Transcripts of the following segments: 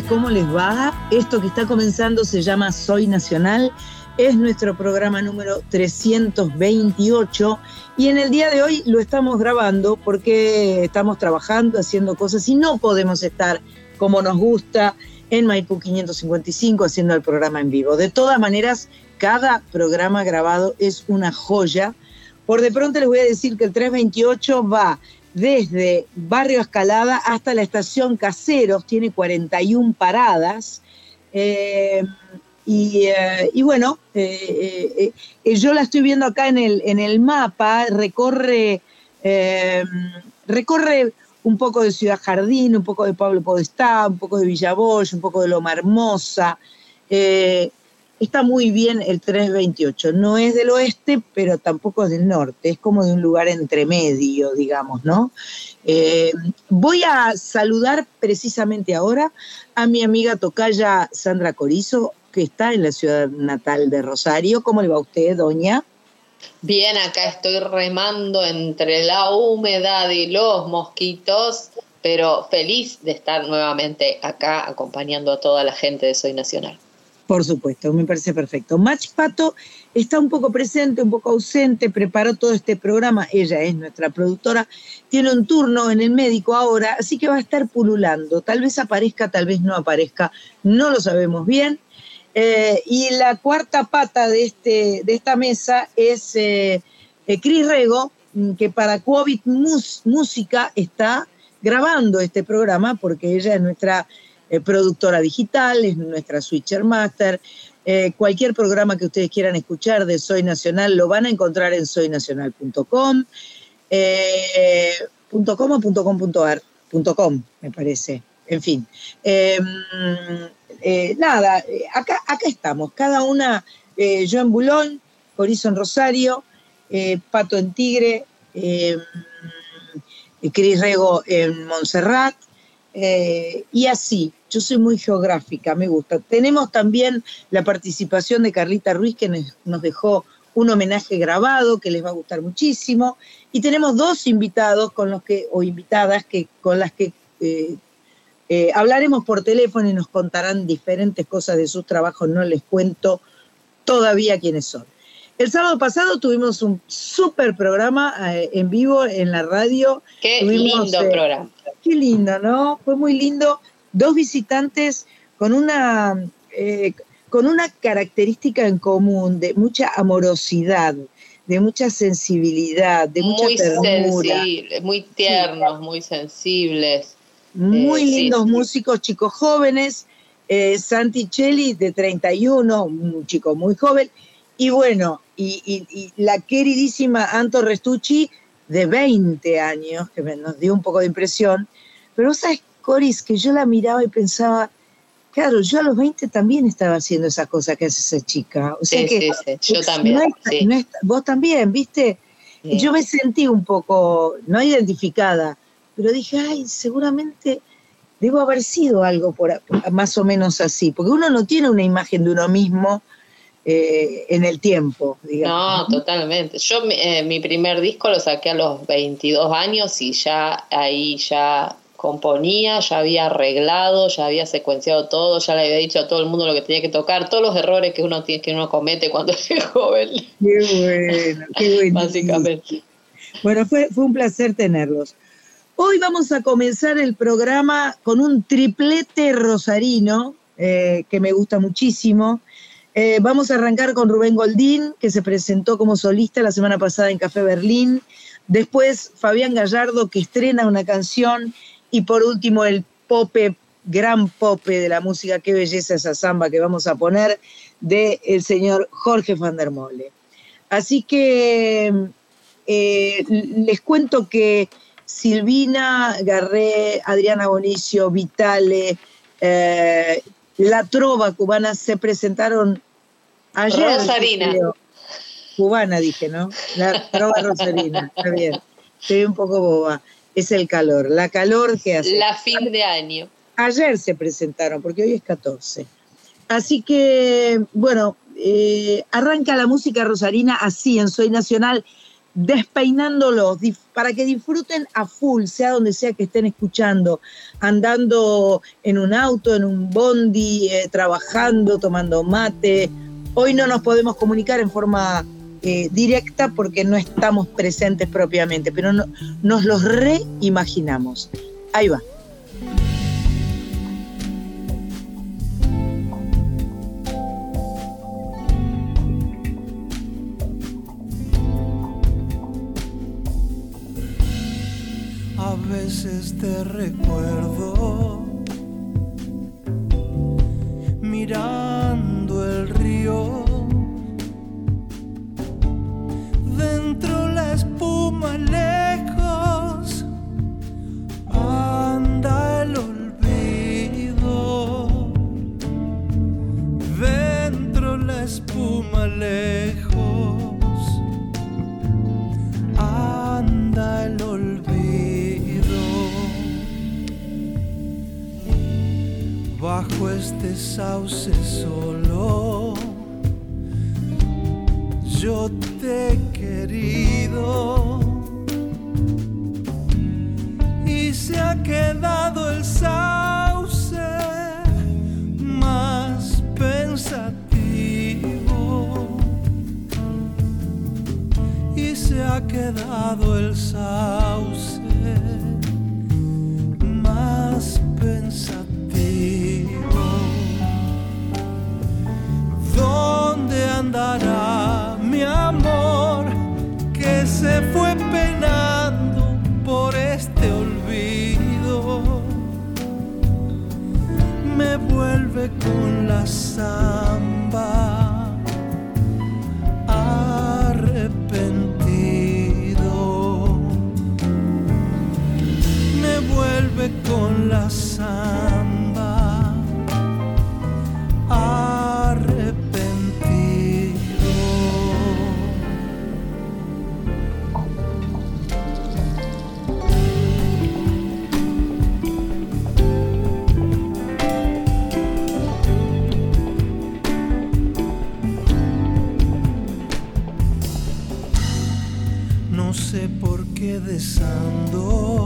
¿cómo les va? Esto que está comenzando se llama Soy Nacional, es nuestro programa número 328 y en el día de hoy lo estamos grabando porque estamos trabajando, haciendo cosas y no podemos estar como nos gusta en Maipú 555 haciendo el programa en vivo. De todas maneras, cada programa grabado es una joya. Por de pronto les voy a decir que el 328 va desde Barrio Escalada hasta la estación Caseros, tiene 41 paradas. Eh, y, eh, y bueno, eh, eh, yo la estoy viendo acá en el, en el mapa, recorre, recorre un poco de Ciudad Jardín, un poco de Pablo Podestá, un poco de Villaboy, un poco de Loma Hermosa. Está muy bien el 328. No es del oeste, pero tampoco es del norte. Es como de un lugar entre medio, digamos, ¿no? Eh, voy a saludar precisamente ahora a mi amiga tocaya Sandra Corizo, que está en la ciudad natal de Rosario. ¿Cómo le va a usted, doña? Bien, acá estoy remando entre la humedad y los mosquitos, pero feliz de estar nuevamente acá acompañando a toda la gente de Soy Nacional. Por supuesto, me parece perfecto. Mach Pato está un poco presente, un poco ausente, preparó todo este programa, ella es nuestra productora, tiene un turno en el médico ahora, así que va a estar pululando. Tal vez aparezca, tal vez no aparezca, no lo sabemos bien. Eh, y la cuarta pata de, este, de esta mesa es eh, eh, Cris Rego, mm, que para COVID Música está grabando este programa porque ella es nuestra eh, productora digital, es nuestra switcher master. Eh, cualquier programa que ustedes quieran escuchar de Soy Nacional lo van a encontrar en soynacional.com. Eh, punto .com o punto .com punto me parece. En fin. Eh, eh, nada, acá, acá estamos, cada una, yo en Bulón, Corizo en Rosario, Pato en Tigre, eh, Cris Rego en Montserrat, y así. Yo soy muy geográfica, me gusta. Tenemos también la participación de Carlita Ruiz, que nos- dejó un homenaje grabado que les va a gustar muchísimo. Y tenemos dos invitados con los que, o invitadas que, con las que eh, eh, hablaremos por teléfono y nos contarán diferentes cosas de sus trabajos. No les cuento todavía quiénes son. El sábado pasado tuvimos un súper programa eh, en vivo en la radio. Qué Tuvimos, lindo programa. Qué lindo, ¿no? Fue muy lindo. Dos visitantes con una, eh, con una característica en común de mucha amorosidad, de mucha sensibilidad, de mucha Muy ternura. sensibles, muy tiernos, muy sensibles. Muy Eh, lindos sí. músicos, chicos jóvenes. Eh, Santi Cheli, de 31, un chico muy joven. Y bueno, y, y- y la queridísima Anto Restucci, de 20 años, que nos dio un poco de impresión. Pero vos sabés, Coris, que yo la miraba y pensaba, claro, yo a los 20 también estaba haciendo esa cosa que hace esa chica. O sea Sí, que sí, sí, yo también. no es- sí. no es- vos también, ¿viste? Yo me sentí un poco, no identificada, pero dije, ay, seguramente debo haber sido algo por, más o menos así, porque uno no tiene una imagen de uno mismo eh, en el tiempo, No, totalmente. Yo eh, mi primer disco lo saqué a los 22 años y ya ahí ya componía, ya había arreglado, ya había secuenciado todo, ya le había dicho a todo el mundo lo que tenía que tocar, todos los errores que uno tiene que uno comete cuando es joven, Qué bueno, qué bueno. básicamente. Bueno, fue, fue un placer tenerlos. Hoy vamos a comenzar el programa con un triplete rosarino eh, que me gusta muchísimo. Eh, vamos a arrancar con Rubén Goldín, que se presentó como solista la semana pasada en Café Berlín. Después Fabián Gallardo, que estrena una canción. Y por último el Pope gran pope de la música, qué belleza esa samba que vamos a poner, del el señor Jorge van der Mole. Así que eh, les cuento que Silvina Garré, Adriana Bonicio, Vitale, eh, La Trova Cubana se presentaron ayer. Rosarina. Cubana dije, ¿no? La Trova Rosarina, está bien. Estoy un poco boba. Es el calor, la calor que hace. La fin de año. Ayer se presentaron, porque hoy es 14. Así que, bueno, eh, arranca la música rosarina así en Soy Nacional despeinándolos para que disfruten a full, sea donde sea que estén escuchando, andando en un auto, en un bondi, eh, trabajando, tomando mate. Hoy no nos podemos comunicar en forma eh, directa porque no estamos presentes propiamente, pero nos los reimaginamos. Ahí va. veces te recuerdo mirando el río. Dentro la espuma lejos anda el olvido. Dentro la espuma lejos. bajo este sauce solo. Yo te he querido. Y se ha quedado el sauce más pensativo. Y se ha quedado el sauce desando viejos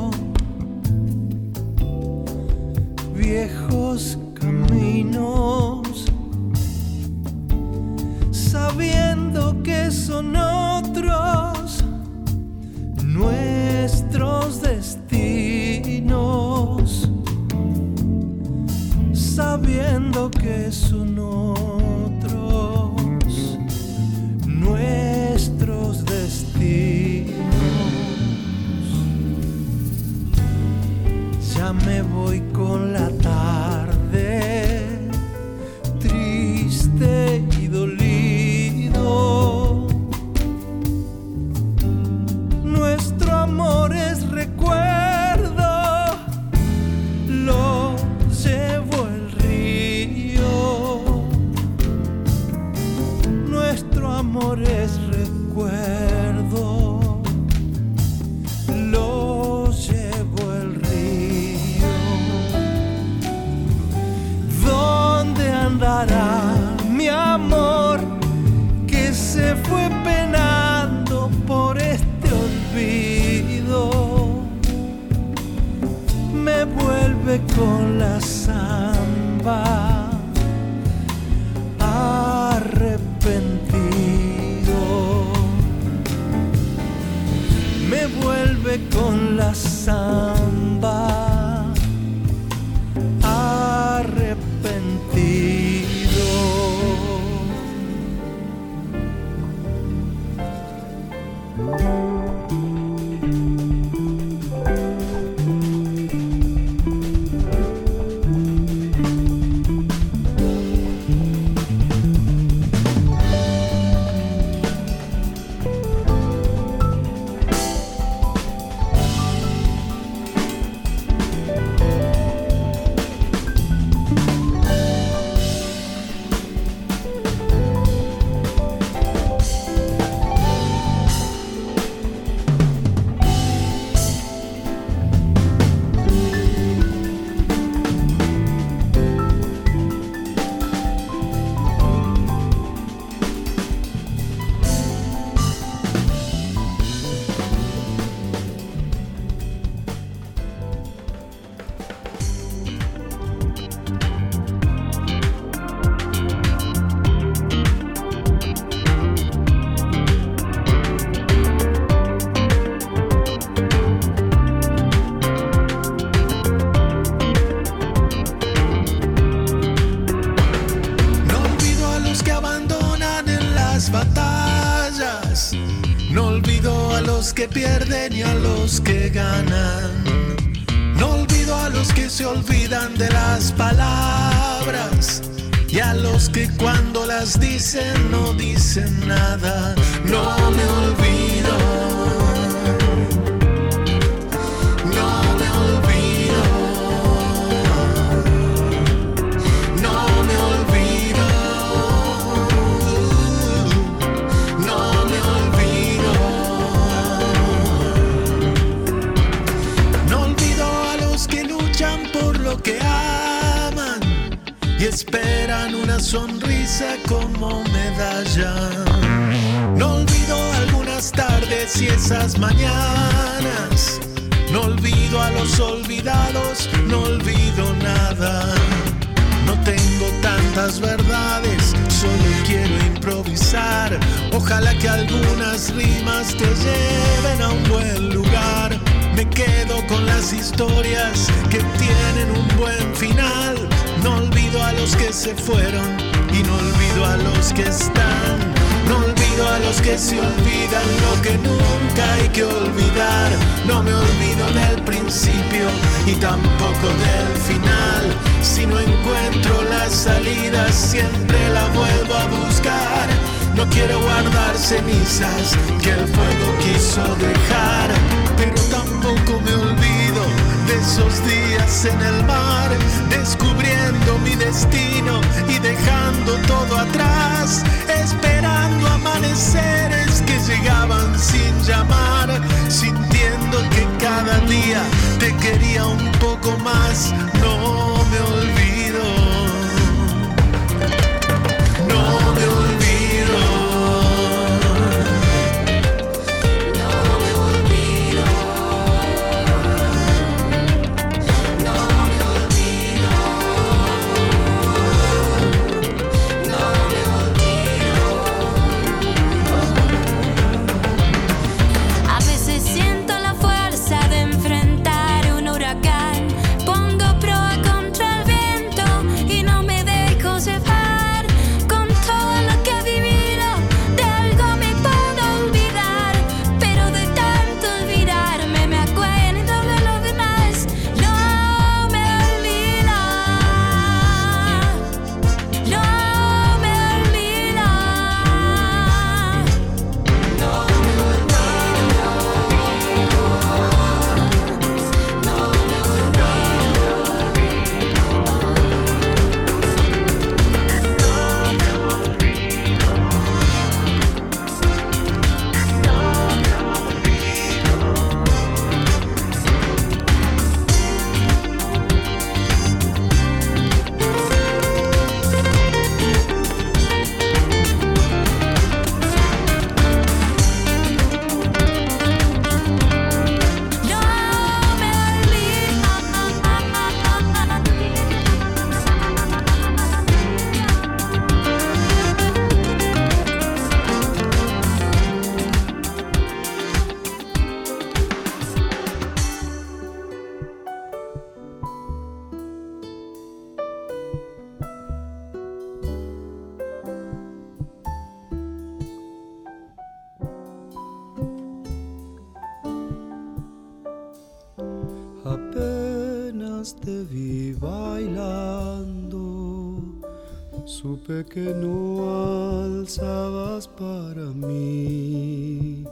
que no alzabas para mí.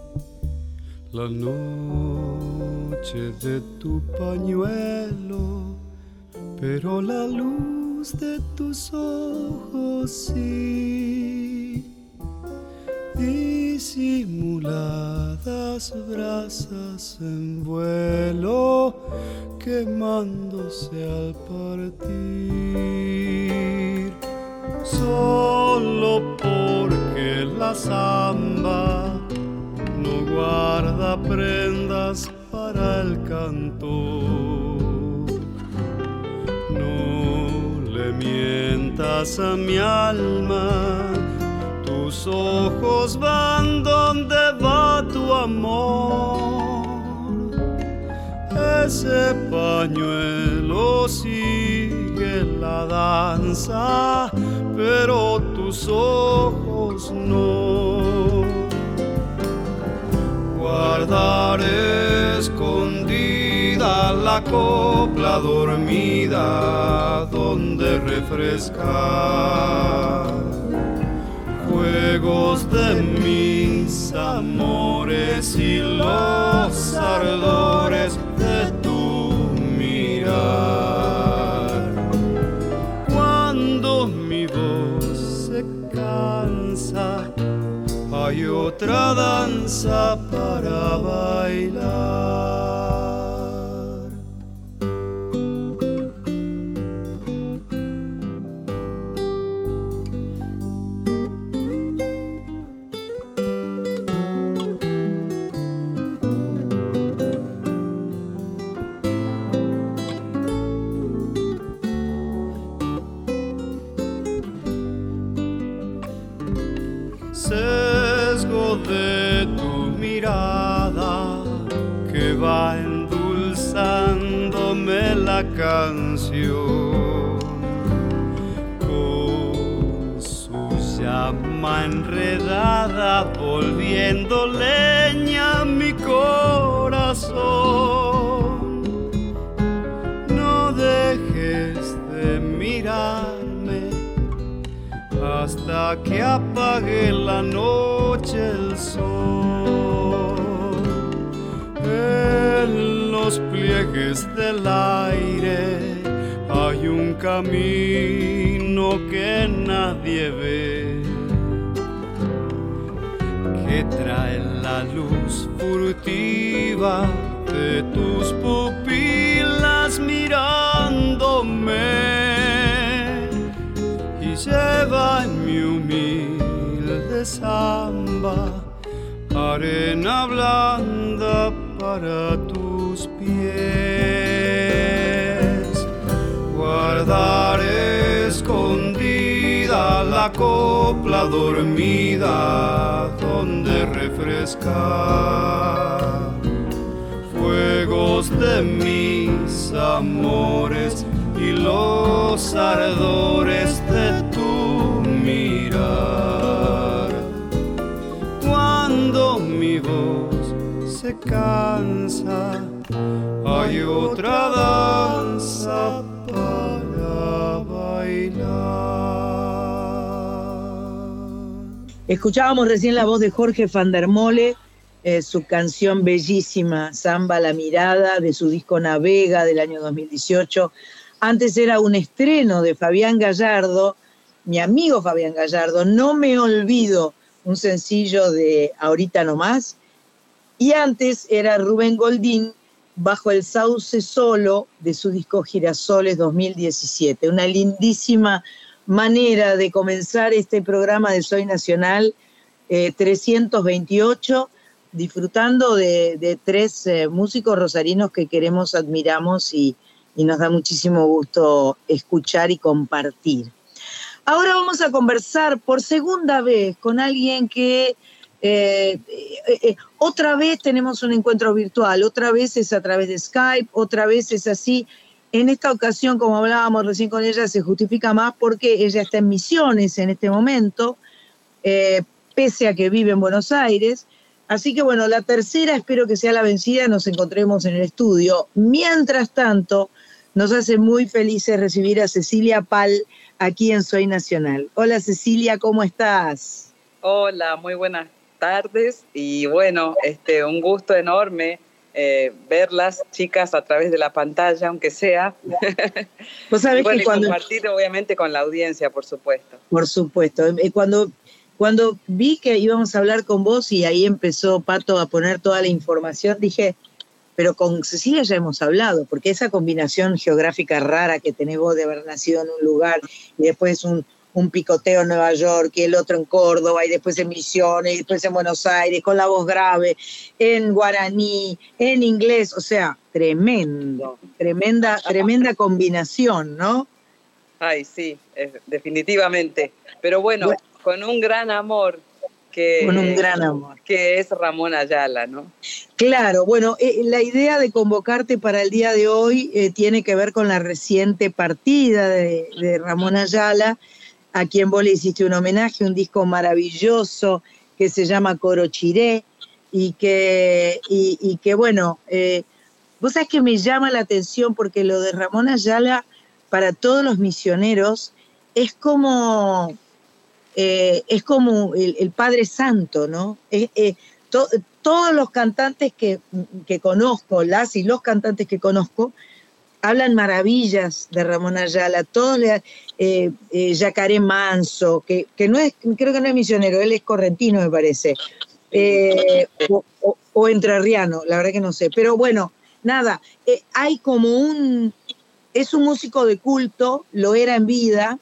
La noche de tu pañuelo, pero la luz de tus ojos sí. Disimuladas brasas en vuelo, quemándose al partir solo porque la samba no guarda prendas para el cantor. No le mientas a mi alma, tus ojos van donde va tu amor. Ese pañuelo sigue la danza pero tus ojos no. Guardaré escondida la copla dormida donde refresca Juegos de mis amores y los ardores de tu mirar. Hay otra danza para bailar. Volviendo leña mi corazón. No dejes de mirarme hasta que apague la noche el sol. En los pliegues del aire hay un camino que nadie ve, trae la luz furtiva de tus pupilas mirándome y lleva en mi humilde samba arena blanda para tus pies. Guardar escondida la copla dormida donde refrescar fuegos de mis amores y los ardores de tu mirar. Cuando mi voz se cansa, hay otra danza Escuchábamos recién la voz de Jorge van der Mole, eh, su canción bellísima, Samba la Mirada, de su disco Navega del año 2018. Antes era un estreno de Fabián Gallardo, mi amigo Fabián Gallardo, No me olvido, un sencillo de Ahorita Nomás, y antes era Rubén Goldín bajo el sauce solo de su disco Girasoles 2017. Una lindísima manera de comenzar este programa de Soy Nacional 328, eh, disfrutando de, tres eh, músicos rosarinos que queremos, admiramos y, nos da muchísimo gusto escuchar y compartir. Ahora vamos a conversar por segunda vez con alguien que eh, otra vez tenemos un encuentro virtual, otra vez es a través de Skype, otra vez es así. En esta ocasión, como hablábamos recién con ella, se justifica más porque ella está en misiones en este momento, pese a que vive en Buenos Aires. Así que bueno, la tercera espero que sea la vencida, nos encontremos en el estudio. Mientras tanto, nos hace muy felices recibir a Cecilia Pal aquí en Soy Nacional. Hola Cecilia, ¿cómo estás? Hola, muy buenas tardes y bueno, este, un gusto enorme eh, ver las chicas a través de la pantalla, aunque sea. Vos sabés que cuando... compartir obviamente con la audiencia, por supuesto. Por supuesto. Eh, cuando, cuando vi que íbamos a hablar con vos y ahí empezó Pato a poner toda la información, dije, pero con Cecilia ya hemos hablado, porque esa combinación geográfica rara que tenés vos de haber nacido en un lugar y después un, un picoteo en Nueva York y el otro en Córdoba y después en Misiones y después en Buenos Aires con la voz grave, en guaraní, en inglés, o sea, tremendo, tremenda, tremenda combinación, ¿no? Ay, sí, definitivamente. Pero bueno, con un gran amor que, con un gran amor. que es Ramón Ayala, ¿no? Claro, bueno, eh, la idea de convocarte para el día de hoy eh, tiene que ver con la reciente partida de, de Ramón Ayala, a quien vos le hiciste un homenaje, un disco maravilloso que se llama Coro Chiré. y que, y, que bueno, eh, vos sabés que me llama la atención porque lo de Ramón Ayala para todos los misioneros es como, eh, es como el, Padre Santo, ¿no? Eh, to- todos los cantantes que, que conozco, las y los cantantes que conozco, hablan maravillas de Ramón Ayala, todos le, eh, eh, Yacaré Manso, que, que no es, creo que no es misionero, él es correntino, me parece, eh, o, o- o la verdad que no sé, pero bueno, nada, eh, hay como un, es un músico de culto, lo era en vida,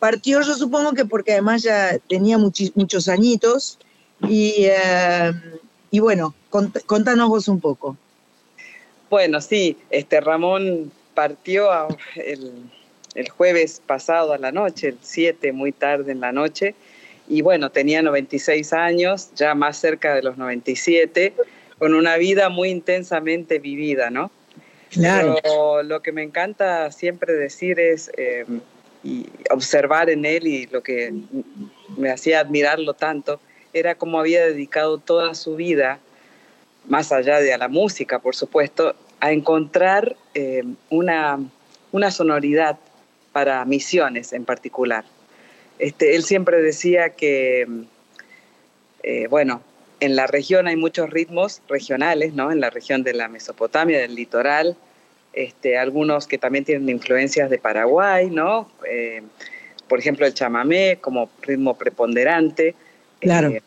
partió yo supongo que porque además ya tenía muchi- muchos añitos, y, eh, y bueno, cont- contanos vos un poco. Bueno, sí, este Ramón partió a- el, el jueves pasado a la noche, el 7, muy tarde en la noche, y bueno, tenía 96 años, ya más cerca de los 97, con una vida muy intensamente vivida, ¿no? Claro. Pero lo que me encanta siempre decir es eh, y observar en él y lo que me hacía admirarlo tanto era cómo había dedicado toda su vida, más allá de a la música, por supuesto, a encontrar eh, una, una sonoridad para misiones en particular. Este, él siempre decía que, eh, bueno, en la región hay muchos ritmos regionales, ¿no? En la región de la Mesopotamia, del litoral, este, algunos que también tienen influencias de Paraguay, ¿no? Eh, por ejemplo, el chamamé como ritmo preponderante. Claro. Eh,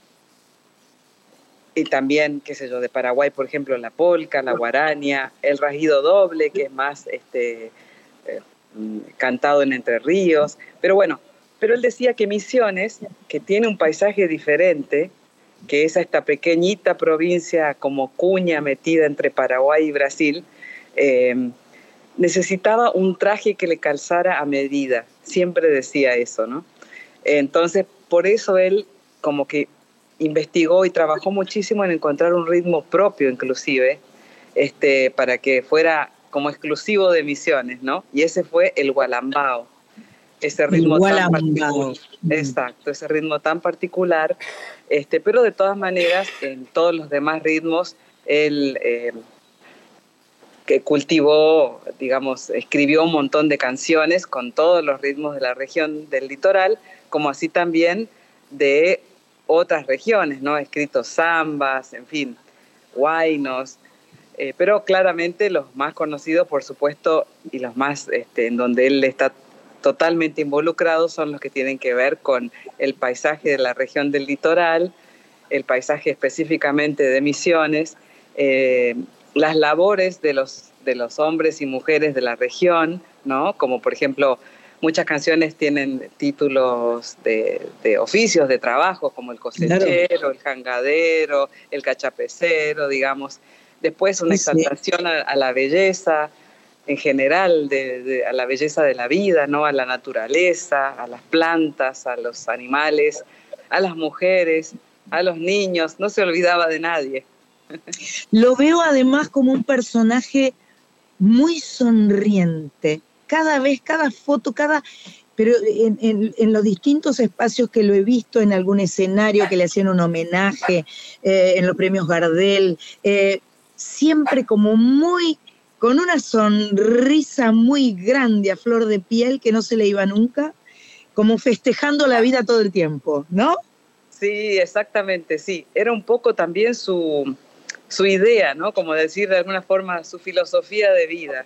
y también, qué sé yo, de Paraguay, por ejemplo, la polca, la guarania, el rajido doble, que es más este, eh, cantado en Entre Ríos. Pero bueno, pero él decía que Misiones, que tiene un paisaje diferente, que es esta pequeñita provincia como cuña metida entre Paraguay y Brasil, eh, necesitaba un traje que le calzara a medida. Siempre decía eso, ¿no? Entonces, por eso él como que investigó y trabajó muchísimo en encontrar un ritmo propio, inclusive, este, para que fuera como exclusivo de Misiones, ¿no? Y ese fue el gualambao. Ese ritmo tan particular. Exacto, ese ritmo tan particular. Este, pero de todas maneras, en todos los demás ritmos, él eh, que cultivó, digamos, escribió un montón de canciones con todos los ritmos de la región del litoral, como así también de otras regiones, ¿no? Escritos zambas, en fin, guainos, eh, pero claramente los más conocidos, por supuesto, y los más este, en donde él está totalmente involucrado son los que tienen que ver con el paisaje de la región del litoral, el paisaje específicamente de Misiones, eh, las labores de los, de los hombres y mujeres de la región, ¿no? Como por ejemplo, muchas canciones tienen títulos de, de oficios, de trabajo, como el cosechero, el jangadero, el cachapecero, digamos. Después una sí. exaltación a, a la belleza, en general, de, de- a la belleza de la vida, ¿no? a la naturaleza, a las plantas, a los animales, a las mujeres, a los niños, no se olvidaba de nadie. Lo veo además como un personaje muy sonriente. Cada vez, cada foto, cada. Pero en, en- los distintos espacios que lo he visto, en algún escenario que le hacían un homenaje, eh, en los premios Gardel, eh, siempre como muy. con una sonrisa muy grande a flor de piel que no se le iba nunca, como festejando la vida todo el tiempo, ¿no? Sí, exactamente, sí. Era un poco también su, su idea, ¿no? Como decir de alguna forma su filosofía de vida.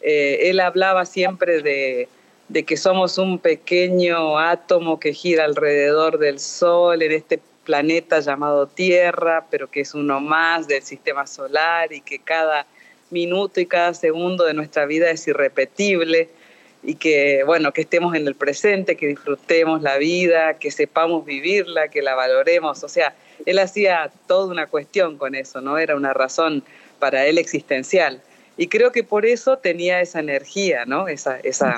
Eh, él hablaba siempre de, de que somos un pequeño átomo que gira alrededor del Sol en este planeta llamado Tierra, pero que es uno más del sistema solar y que cada minuto y cada segundo de nuestra vida es irrepetible y que, bueno, que estemos en el presente, que disfrutemos la vida, que sepamos vivirla, que la valoremos. O sea, él hacía toda una cuestión con eso, ¿no? Era una razón para él existencial. Y creo que por eso tenía esa energía, ¿no? Esa, esa,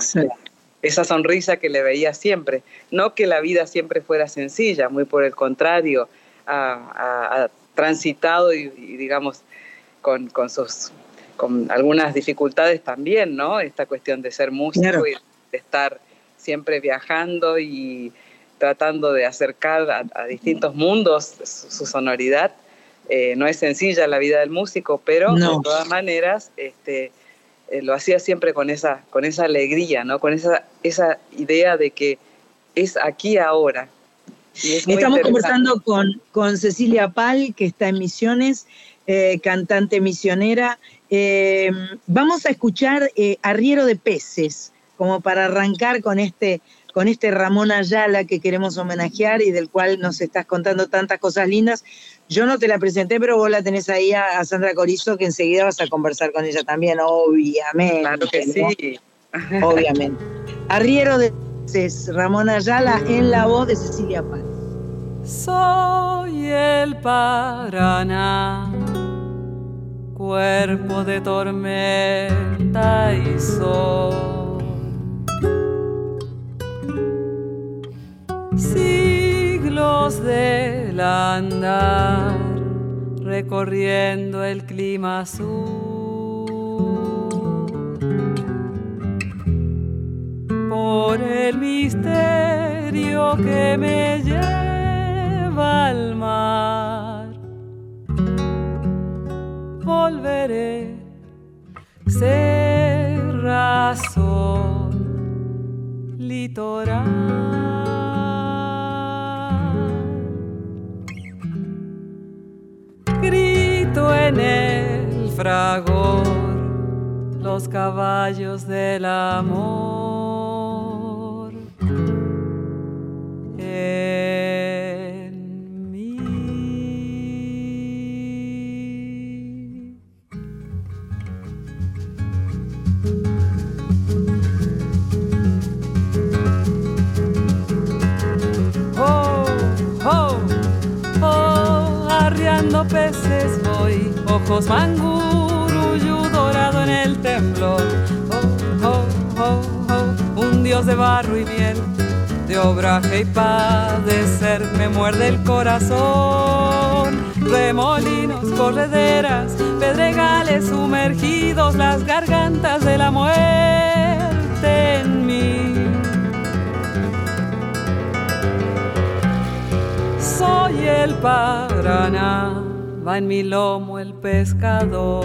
esa sonrisa que le veía siempre. No que la vida siempre fuera sencilla, muy por el contrario, ha transitado y, y, digamos, con, con sus con algunas dificultades también, ¿no? Esta cuestión de ser músico Claro. y de estar siempre viajando y tratando de acercar a, a distintos mundos su, su sonoridad. Eh, no es sencilla la vida del músico, pero No. de todas maneras este, eh, lo hacía siempre con esa, con esa alegría, ¿no? con esa, esa idea de que es aquí ahora. Y es Estamos conversando con, con Cecilia Pal, que está en Misiones, eh, cantante misionera. Vamos a escuchar Arriero de Peces, como para arrancar con este, con este Ramón Ayala que queremos homenajear y del cual nos estás contando tantas cosas lindas. Yo no te la presenté, pero vos la tenés ahí a, a Sandra Corizo, que enseguida vas a conversar con ella también, obviamente. Claro que ¿no? sí. Obviamente. Arriero de Ramón Ayala en la voz de Cecilia Pal. Soy el Paraná, cuerpo de tormenta y sol. Siglos del andar, recorriendo el clima azul. Por el misterio que me lleva al mar, volveré ser razón litoral. Grito en el fragor los caballos del amor. En arriando peces voy, ojos manguruyú dorado en el temblor. Oh, oh, oh, oh, un dios de barro y miel, de obraje y padecer, me muerde el corazón. Remolinos, correderas, pedregales sumergidos, las gargantas de la muerte en mí. Soy el Paraná, en mi lomo el pescador.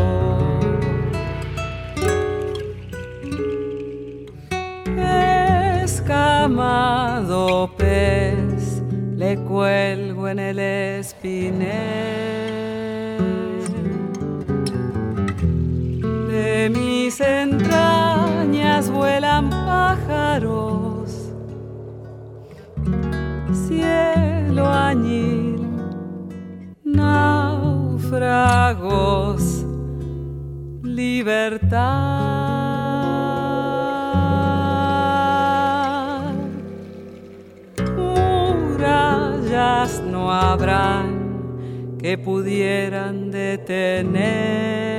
Escamado pez, le cuelgo en el espinel. De mis entrañas vuelan pájaros cielo añil, náufragos, libertad. Murallas no habrán que pudieran detener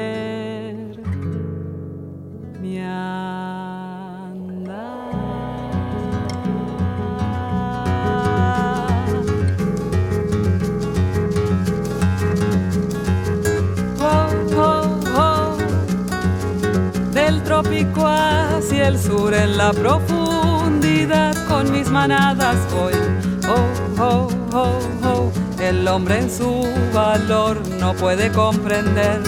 trópico hacia el sur en la profundidad con mis manadas voy. Oh, oh, oh, oh. El hombre en su valor no puede comprender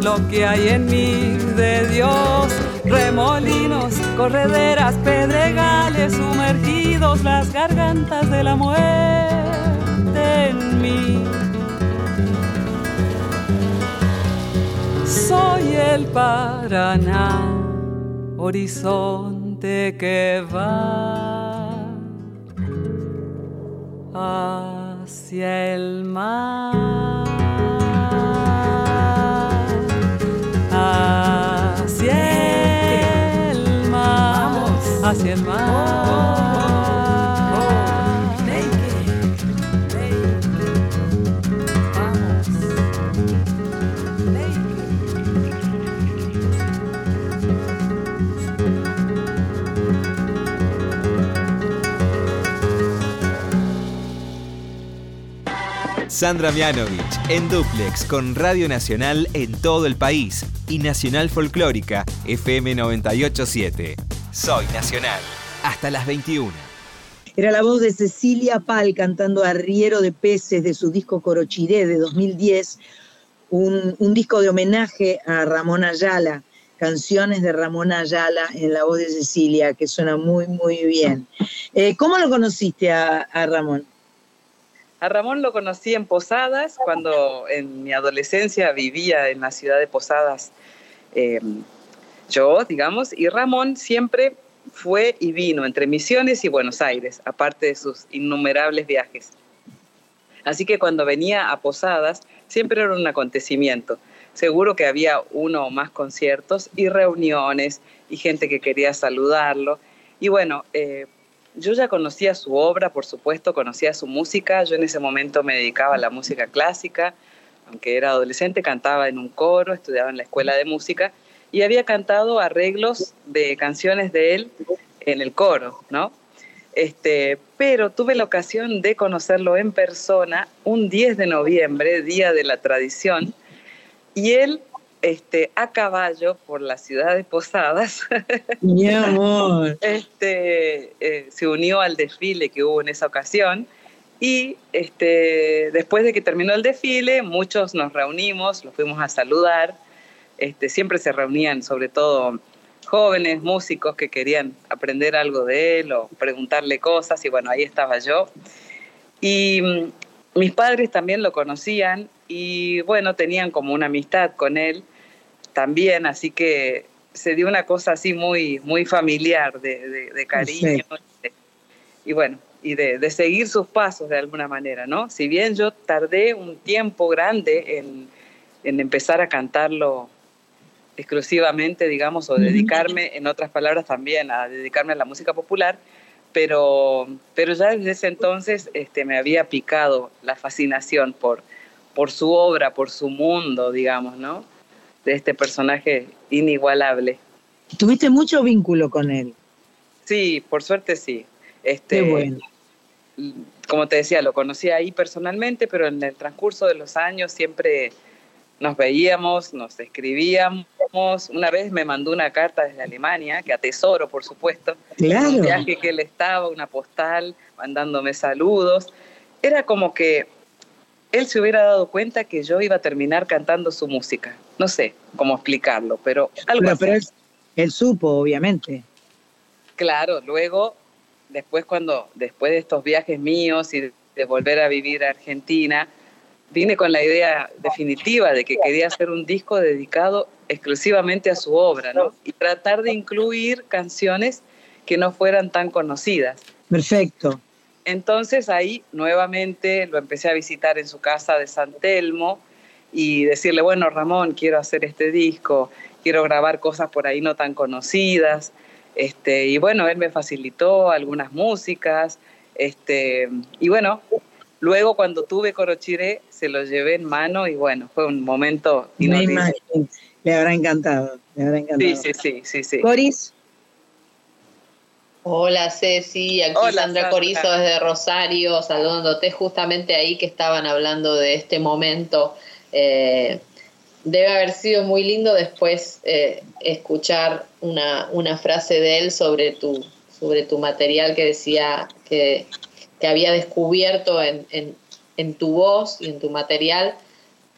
lo que hay en mí de Dios. Remolinos, correderas, pedregales sumergidos, las gargantas de la muerte en mí. Soy el Paraná, horizonte que va hacia el mar. Hacia el mar. Hacia el mar. Sandra Mianovich en Duplex con Radio Nacional en todo el país y Nacional Folclórica FM 987. Soy Nacional. Hasta las 21. Era la voz de Cecilia Pal cantando Arriero de Peces de su disco Corochiré de 2010, un, disco de homenaje a Ramón Ayala, canciones de Ramón Ayala en la voz de Cecilia, que suena muy, muy bien. Eh, ¿Cómo lo conociste a Ramón? A Ramón lo conocí en Posadas, cuando en mi adolescencia vivía en la ciudad de Posadas, eh, yo, digamos, y Ramón siempre fue y vino entre Misiones y Buenos Aires, aparte de sus innumerables viajes. Así que cuando venía a Posadas, siempre era un acontecimiento seguro que había uno o más conciertos y reuniones y gente que quería saludarlo. Y bueno, eh, yo ya conocía su obra, por supuesto, conocía su música. Yo en ese momento me dedicaba a la música clásica, aunque era adolescente, cantaba en un coro, estudiaba en la escuela de música y había cantado arreglos de canciones de él en el coro, ¿no? Este, pero tuve la ocasión de conocerlo en persona un 10 de noviembre, Día de la Tradición, y él, este, a caballo por la ciudad de Posadas, Mi amor. este, eh, se unió al desfile que hubo en esa ocasión. Y este, después de que terminó el desfile, muchos nos reunimos, los fuimos a saludar. Este, siempre se reunían, sobre todo jóvenes músicos que querían aprender algo de él o preguntarle cosas. Y bueno, ahí estaba yo. Y mm, mis padres también lo conocían y bueno, tenían como una amistad con él también, así que se dio una cosa así muy, muy familiar de, de, cariño. Sí. Y bueno, y de, de, seguir sus pasos de alguna manera, ¿no? Si bien yo tardé un tiempo grande en, en empezar a cantarlo exclusivamente, digamos, o dedicarme, en otras palabras también, a dedicarme a la música popular, pero, pero ya desde ese entonces este, me había picado la fascinación por, por su obra, por su mundo, digamos, ¿no? De este personaje inigualable. ¿Tuviste mucho vínculo con él? Sí, por suerte sí. Este, Qué bueno. Como te decía, lo conocí ahí personalmente, pero en el transcurso de los años siempre nos veíamos, nos escribíamos. Una vez me mandó una carta desde Alemania, que atesoro, por supuesto. Claro. Un viaje que él estaba, una postal, mandándome saludos. Era como que él se hubiera dado cuenta que yo iba a terminar cantando su música. No sé cómo explicarlo, pero algo pero, así. pero él, él, supo, obviamente. Claro, luego, después cuando, después de estos viajes míos y de volver a vivir a Argentina, vine con la idea definitiva de que quería hacer un disco dedicado exclusivamente a su obra, ¿no? Y tratar de incluir canciones que no fueran tan conocidas. Perfecto. Entonces ahí nuevamente lo empecé a visitar en su casa de San Telmo y decirle, bueno, Ramón, quiero hacer este disco, quiero grabar cosas por ahí no tan conocidas. Este, y bueno, él me facilitó algunas músicas. Este, y bueno, luego cuando tuve Corochiré, se lo llevé en mano y bueno, fue un momento inolvidable. Le habrá encantado, le habrá encantado. Sí, sí, sí, sí. sí. Coris. Hola Ceci, aquí Hola, Sandra Sandra. Corizo desde Rosario, saludándote justamente ahí que estaban hablando de este momento. Eh, debe haber sido muy lindo después eh, escuchar una, una, frase de él sobre tu, sobre tu material que decía que, que había descubierto en, en, en, tu voz y en tu material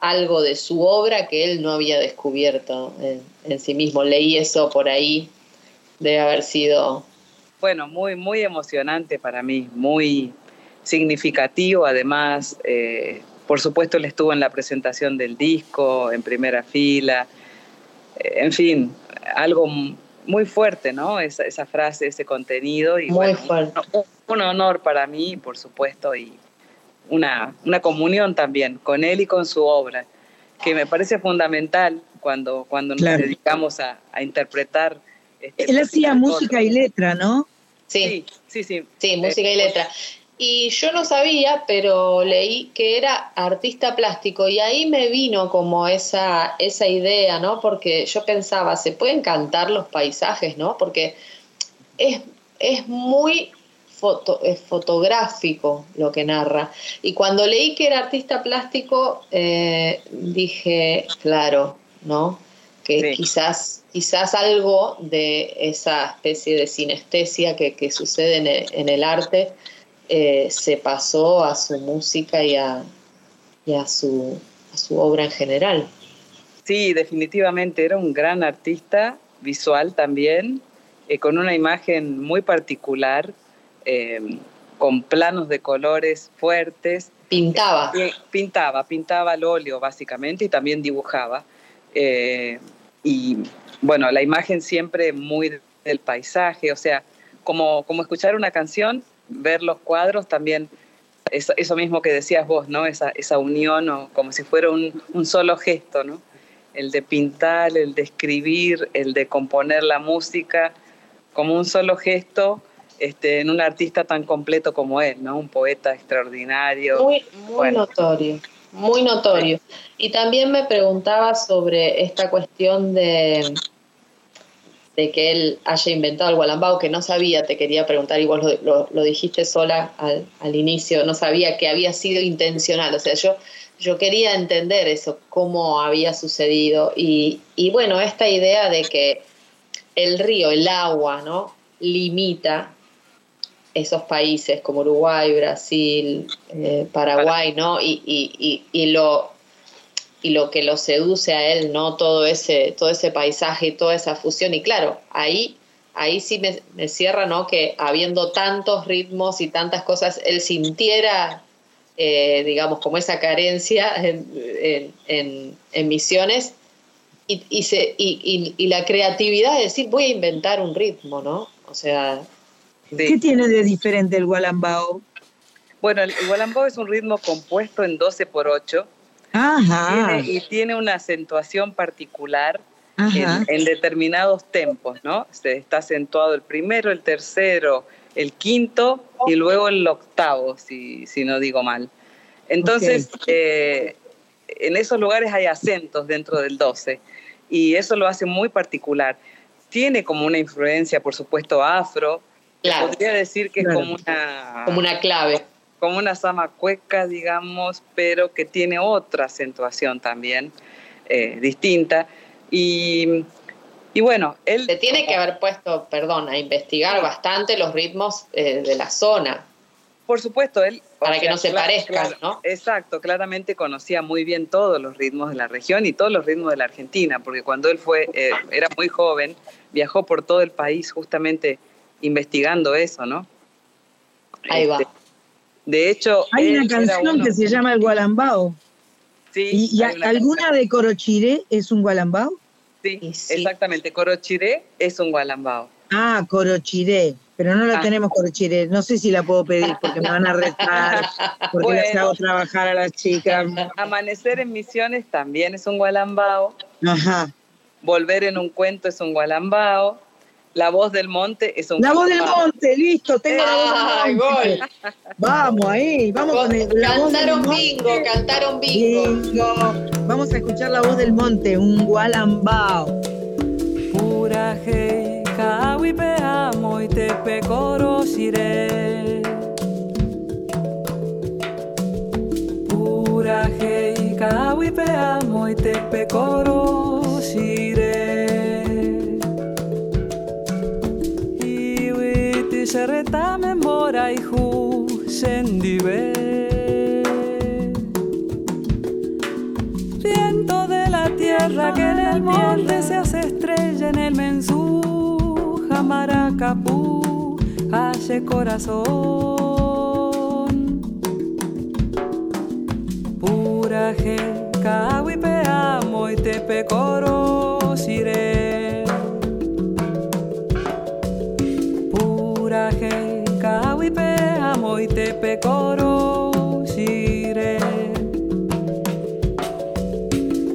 algo de su obra que él no había descubierto en, en sí mismo. Leí eso por ahí, debe haber sido bueno, muy, muy emocionante para mí, muy significativo. Además, eh, por supuesto, él estuvo en la presentación del disco, en primera fila. Eh, en fin, algo muy fuerte, ¿no? Esa, esa frase, ese contenido. Y muy bueno, fuerte. Un, un, honor para mí, por supuesto, y una, una comunión también con él y con su obra, que me parece fundamental cuando, cuando nos dedicamos a, a interpretar. este, Él hacía música y letra, ¿no? Sí, Sí, sí, sí. sí, música y letra. Y yo no sabía, pero leí que era artista plástico y ahí me vino como esa, esa idea, ¿no? Porque yo pensaba, se pueden cantar los paisajes, ¿no? Porque es, es muy foto, es fotográfico lo que narra. Y cuando leí que era artista plástico, eh, dije, claro, ¿no? que quizás, quizás algo de esa especie de sinestesia que, sucede en el, arte eh, se pasó a su música y a, su, su obra en general. Sí, definitivamente era un gran artista visual también, eh, con una imagen muy particular, eh, con planos de colores fuertes. Pintaba. pintaba, pintaba al óleo básicamente y también dibujaba. Y bueno, la imagen siempre muy del paisaje, o sea, como, como escuchar una canción, ver los cuadros también, eso, eso mismo que decías vos, ¿no? Esa, esa unión o como si fuera un, un solo gesto, ¿no? El de pintar, el de escribir, el de componer la música, como un solo gesto este, en un artista tan completo como él, ¿no? Un poeta extraordinario. Muy, muy notorio muy notorio. Y también me preguntaba sobre esta cuestión de, de que él haya inventado el Gualambao, que no sabía, te quería preguntar, y vos lo, lo, dijiste sola al, al, inicio, no sabía que había sido intencional, o sea, yo, yo quería entender eso, cómo había sucedido, y, y bueno, esta idea de que el río, el agua, ¿no? limita esos países como Uruguay, Brasil, eh, Paraguay, ¿no? Y, y, y, lo, y lo que lo seduce a él, ¿no? Todo ese, todo ese paisaje y toda esa fusión. Y claro, ahí, ahí sí me, cierra, ¿no? Que habiendo tantos ritmos y tantas cosas, él sintiera, eh, digamos, como esa carencia en, en, en, misiones. Y, y, se, y, y la creatividad de decir, voy a inventar un ritmo, ¿no? O sea, ¿Qué tiene de diferente el gualambao? Bueno, el, gualambao es un ritmo compuesto en 12 por 8 Ajá. y tiene una acentuación particular en, determinados tempos, ¿no? Se está acentuado el primero, el tercero, el quinto y luego el octavo, si, si no digo mal. Entonces, eh, en esos lugares hay acentos dentro del 12 y eso lo hace muy particular. Tiene como una influencia, por supuesto, afro, Podría decir que es como una... Como una clave. Como una cueca, digamos, pero que tiene otra acentuación también eh, distinta. Y, y, bueno, él... Se tiene que haber puesto, perdón, a investigar bastante los ritmos eh, de la zona. Por supuesto, él... Para que no se parezcan, ¿no? Exacto, claramente conocía muy bien todos los ritmos de la región y todos los ritmos de la Argentina, porque cuando él fue, eh, era muy joven, viajó por todo el país justamente investigando eso, ¿no? Ahí va. De hecho... Hay una canción que se llama El Gualambao. Sí. ¿Y, alguna de Corochiré es un Gualambao? Sí, exactamente. Corochiré es un Gualambao. Ah, Corochiré. Pero no la ah. tenemos Corochiré. No sé si la puedo pedir porque me van a retar, porque les hago trabajar a las chicas. Amanecer en Misiones también es un Gualambao. Ajá. Volver en un cuento es un Gualambao. La voz del monte es un. La voz del monte, listo, tengo la voz del monte. Vamos ahí, vamos con el, la Cantaron bingo, cantaron bingo. Vamos a escuchar la voz del monte, un gualambao. Uraje, kawipe amo y te pecorosiré. Uraje, kawipe amo y te pecorosiré. Serreta memora y sendive. Viento de la tierra que en el monte se hace estrella en el mensú, jamaracapú, hace corazón. Pura je, amo y te pecoro.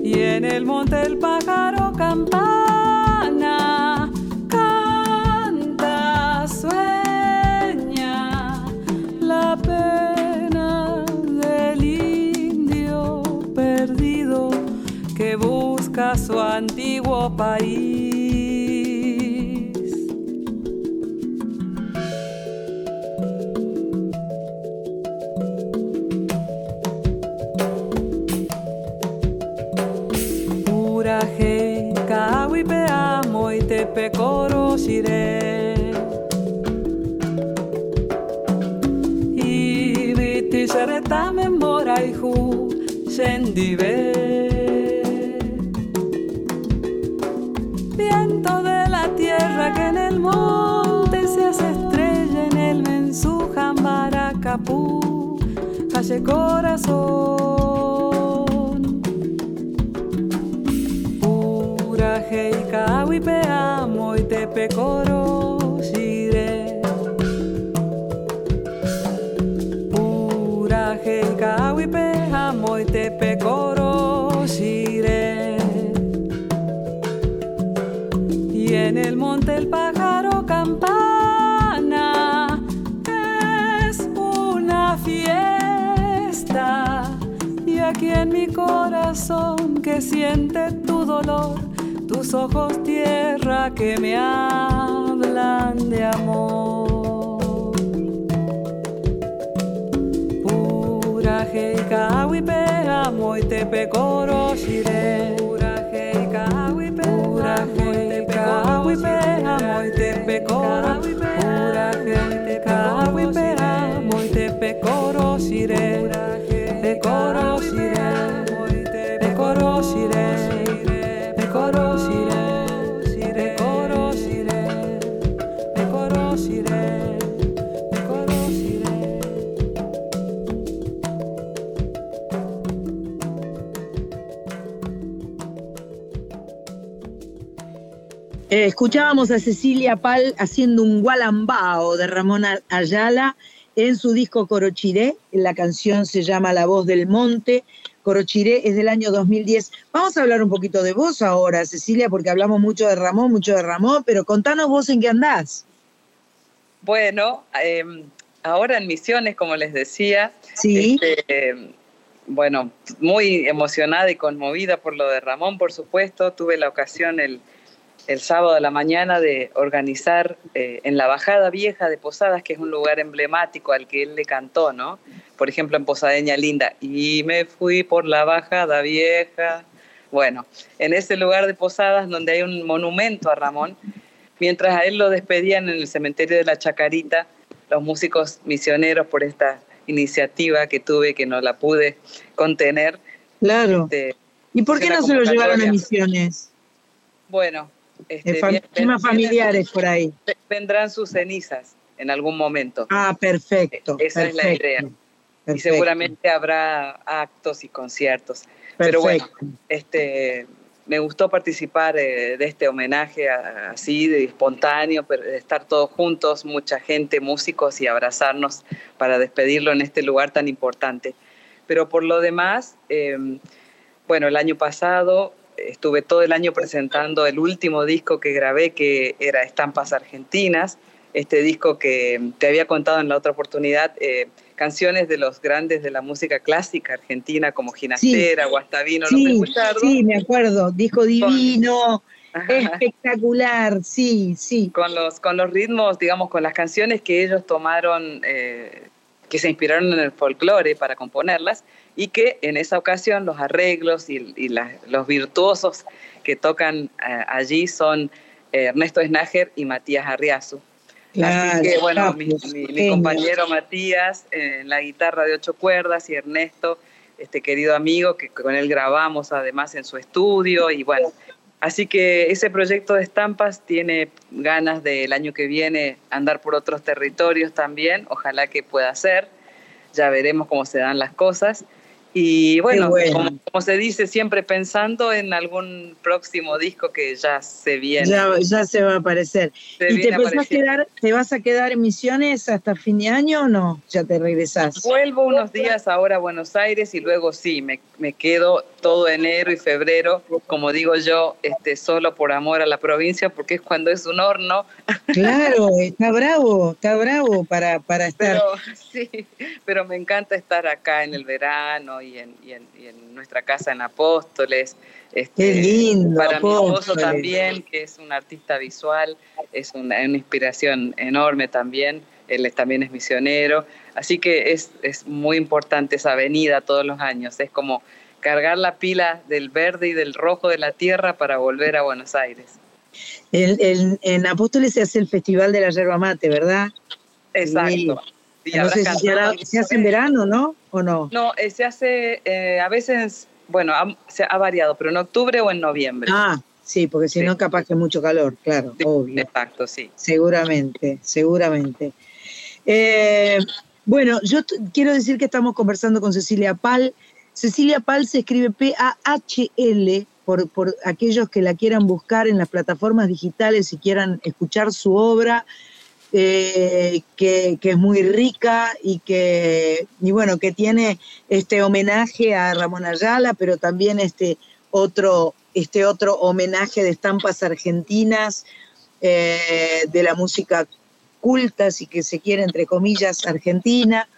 Y en el monte el pájaro campana canta, sueña la pena del indio perdido que busca su antiguo país. Pecoro shire y viti sereta memora y ju sendive viento de la tierra que en el monte se hace estrella en el mensu jambaracapú calle corazón pe amo y te pecoro shire. Pura y pe amo y te pecoro shire. Y en el monte el pájaro campana es una fiesta. Y aquí en mi corazón que siente tu dolor tus ojos tierra que me hablan de amor. Pura heica pe amo y te pecoro shire. Pura heica pe pura heica pe amo y te pecoro. Pura heica pe amo y te pecoro shire. Pecoro shire. Eh, escuchábamos a Cecilia Pal haciendo un gualambao de Ramón Ayala en su disco Corochiré. La canción se llama La voz del monte. Corochiré es del año 2010. Vamos a hablar un poquito de vos ahora, Cecilia, porque hablamos mucho de Ramón, mucho de Ramón, pero contanos vos en qué andás. Bueno, em, ahora en Misiones, como les decía, sí. Este, bueno, muy emocionada y conmovida por lo de Ramón, por supuesto. Tuve la ocasión el el sábado de la mañana de organizar eh, en la Bajada Vieja de Posadas, que es un lugar emblemático al que él le cantó, ¿no? Por ejemplo, en Posadeña Linda, y me fui por la Bajada Vieja. Bueno, en ese lugar de Posadas donde hay un monumento a Ramón, mientras a él lo despedían en el cementerio de la Chacarita, los músicos misioneros por esta iniciativa que tuve, que no la pude contener. Claro. Este, ¿Y por qué no se lo llevaron a misiones? Bueno, este, temas familiares por ahí. Vendrán sus cenizas en algún momento. Ah, perfecto. Esa es la idea. Y seguramente habrá actos y conciertos. Pero bueno, este, me gustó participar eh, de este homenaje así, de espontáneo, de estar todos juntos, mucha gente, músicos y abrazarnos para despedirlo en este lugar tan importante. Pero por lo demás, em, bueno, el año pasado estuve todo el año presentando el último disco que grabé, que era Estampas Argentinas, este disco que te había contado en la otra oportunidad, eh, canciones de los grandes de la música clásica argentina, como Ginastera, Guastavino, sí, Sí, me acuerdo, disco divino. espectacular, sí, sí. Con los, con los ritmos, digamos, con las canciones que ellos tomaron, eh, que se inspiraron en el folclore para componerlas, y que en esa ocasión los arreglos y, los virtuosos que tocan eh, allí son eh, Ernesto Snager y Matías Arriazu. Así que bueno, mi, compañero Matías en la guitarra de ocho cuerdas y Ernesto, este querido amigo que con él grabamos además en su estudio y bueno, así que ese proyecto de estampas tiene ganas del año que viene andar por otros territorios también, ojalá que pueda ser, ya veremos cómo se dan las cosas. Y bueno, Como, se dice, siempre pensando en algún próximo disco que ya se viene. Ya, se va a aparecer. ¿Y te, vas a quedar, te vas a quedar en Misiones hasta fin de año o no? ¿Ya te regresás? Vuelvo unos días ahora a Buenos Aires y luego sí, me, me quedo todo enero y febrero, como digo yo, este, solo por amor a la provincia, porque es cuando es un horno. Claro, está bravo, está bravo para, para estar. Pero, sí, pero me encanta estar acá en el verano y en, y en, nuestra casa en Apóstoles. Este, Qué lindo. Para mi esposo también, que es un artista visual, es una, una inspiración enorme también. Él también es misionero. Así que es, es muy importante esa avenida todos los años. Es como cargar la pila del verde y del rojo de la tierra para volver a Buenos Aires. En, en, Apóstoles se hace el Festival de la Yerba Mate, ¿verdad? Exacto. no sé si se, hace en verano, ¿no? ¿O no? No, eh, se hace eh, a veces, bueno, se ha variado, pero en octubre o en noviembre. Ah, sí, porque si no capaz que mucho calor, claro, obvio. Exacto, sí. Seguramente, seguramente. Eh, bueno, yo quiero decir que estamos conversando con Cecilia Pal. Cecilia Pal se escribe P-A-H-L por, aquellos que la quieran buscar en las plataformas digitales y quieran escuchar su obra, eh, que, es muy rica y que, y bueno, que tiene este homenaje a Ramón Ayala, pero también este otro, este otro homenaje de estampas argentinas, eh, de la música culta, si que se quiere, entre comillas, argentina.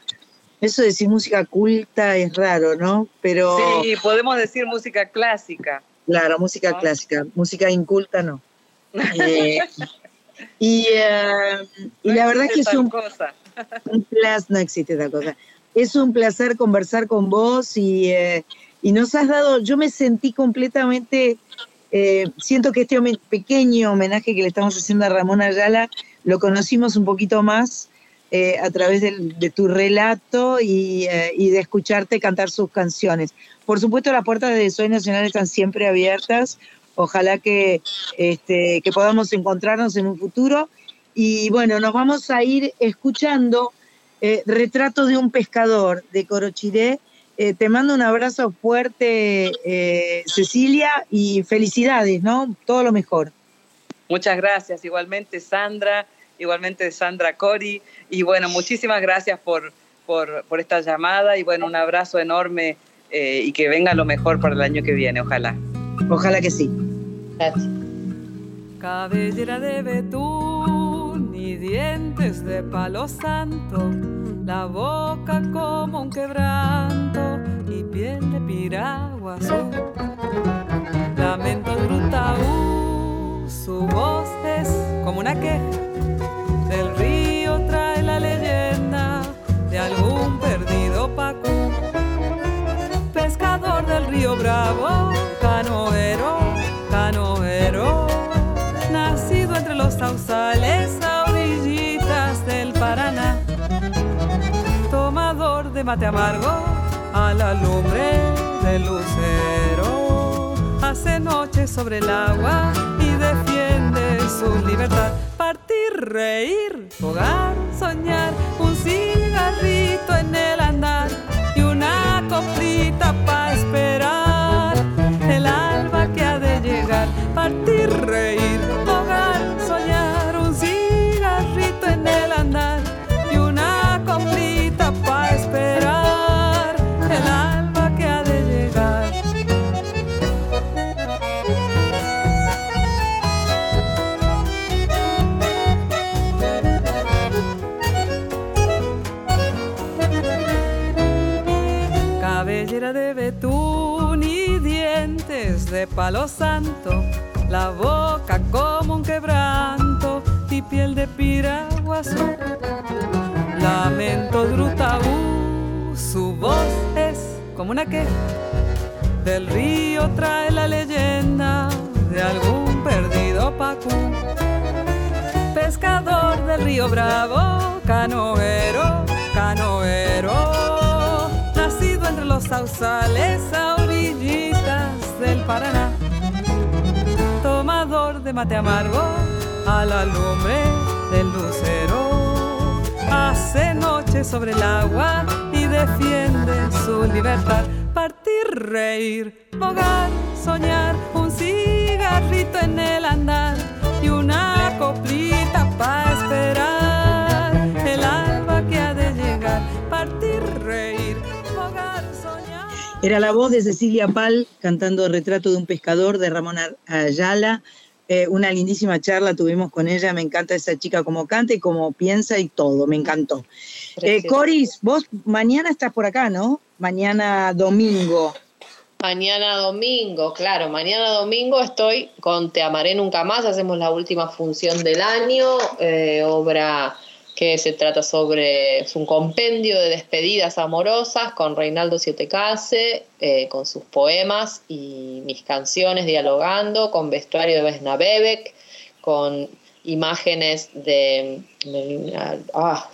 Eso de decir música culta es raro, ¿no? Pero sí, podemos decir música clásica. Claro, música clásica, música inculta no. Eh, y, eh, y la verdad es que es un, un placer, no existe tal cosa. Es un placer conversar con vos y, eh, y nos has dado, yo me sentí completamente, siento que este pequeño homenaje que le estamos haciendo a Ramón Ayala, lo conocimos un poquito más a través de, tu relato y, y, de escucharte cantar sus canciones. Por supuesto, las puertas de Soy Nacional están siempre abiertas. Ojalá que, este, que podamos encontrarnos en un futuro. Y bueno, nos vamos a ir escuchando eh, Retrato de un pescador de Corochiré. Eh, te mando un abrazo fuerte, eh, Cecilia, y felicidades, ¿no? Todo lo mejor. Muchas gracias, igualmente Sandra, igualmente Sandra Cori, y bueno, muchísimas gracias por, por, por esta llamada y bueno, un abrazo enorme eh, y que venga lo mejor para el año que viene, ojalá. Ojalá que sí. Gracias. Cabellera de betún y dientes de palo santo, la boca como un quebranto y piel de piragua azul. Lamento brutaú, su voz es como una queja, del río trae la leyenda de algún perdido pacú pescador del río Bravo, canoero, canoero, nacido entre los sausales a orillitas del Paraná, tomador de mate amargo a la lumbre del lucero, hace noche sobre el agua y defiende su libertad. Partir, reír, jugar, soñar, un cigarrito en el andar una coplita para esperar. El alba que ha de llegar, partir, reír, de palo santo, la boca como un quebranto y piel de piragua azul. Lamento drutaú, su voz es como una que del río trae la leyenda de algún perdido pacú. Pescador del río Bravo, canoero, canoero entre los sausales a del Paraná. Tomador de mate amargo a la lumbre del lucero. Hace noche sobre el agua y defiende su libertad. Partir, reír, bogar, soñar, un cigarrito en el andar y una coplita para esperar el alba que ha de llegar. Partir, reír era la voz de Cecilia Pal cantando Retrato de un pescador de Ramón Ayala. Eh, una lindísima charla tuvimos con ella, me encanta esa chica como canta y como piensa y todo, me encantó. Eh, Coris, vos mañana estás por acá, ¿no? Mañana domingo. Mañana domingo, claro, mañana domingo estoy con Te Amaré Nunca Más, hacemos la última función del año, eh, obra que se trata sobre es un compendio de despedidas amorosas con Reinaldo Sietecase, eh, con sus poemas y mis canciones dialogando, con vestuario de Vesna Bebek, con imágenes de... ah,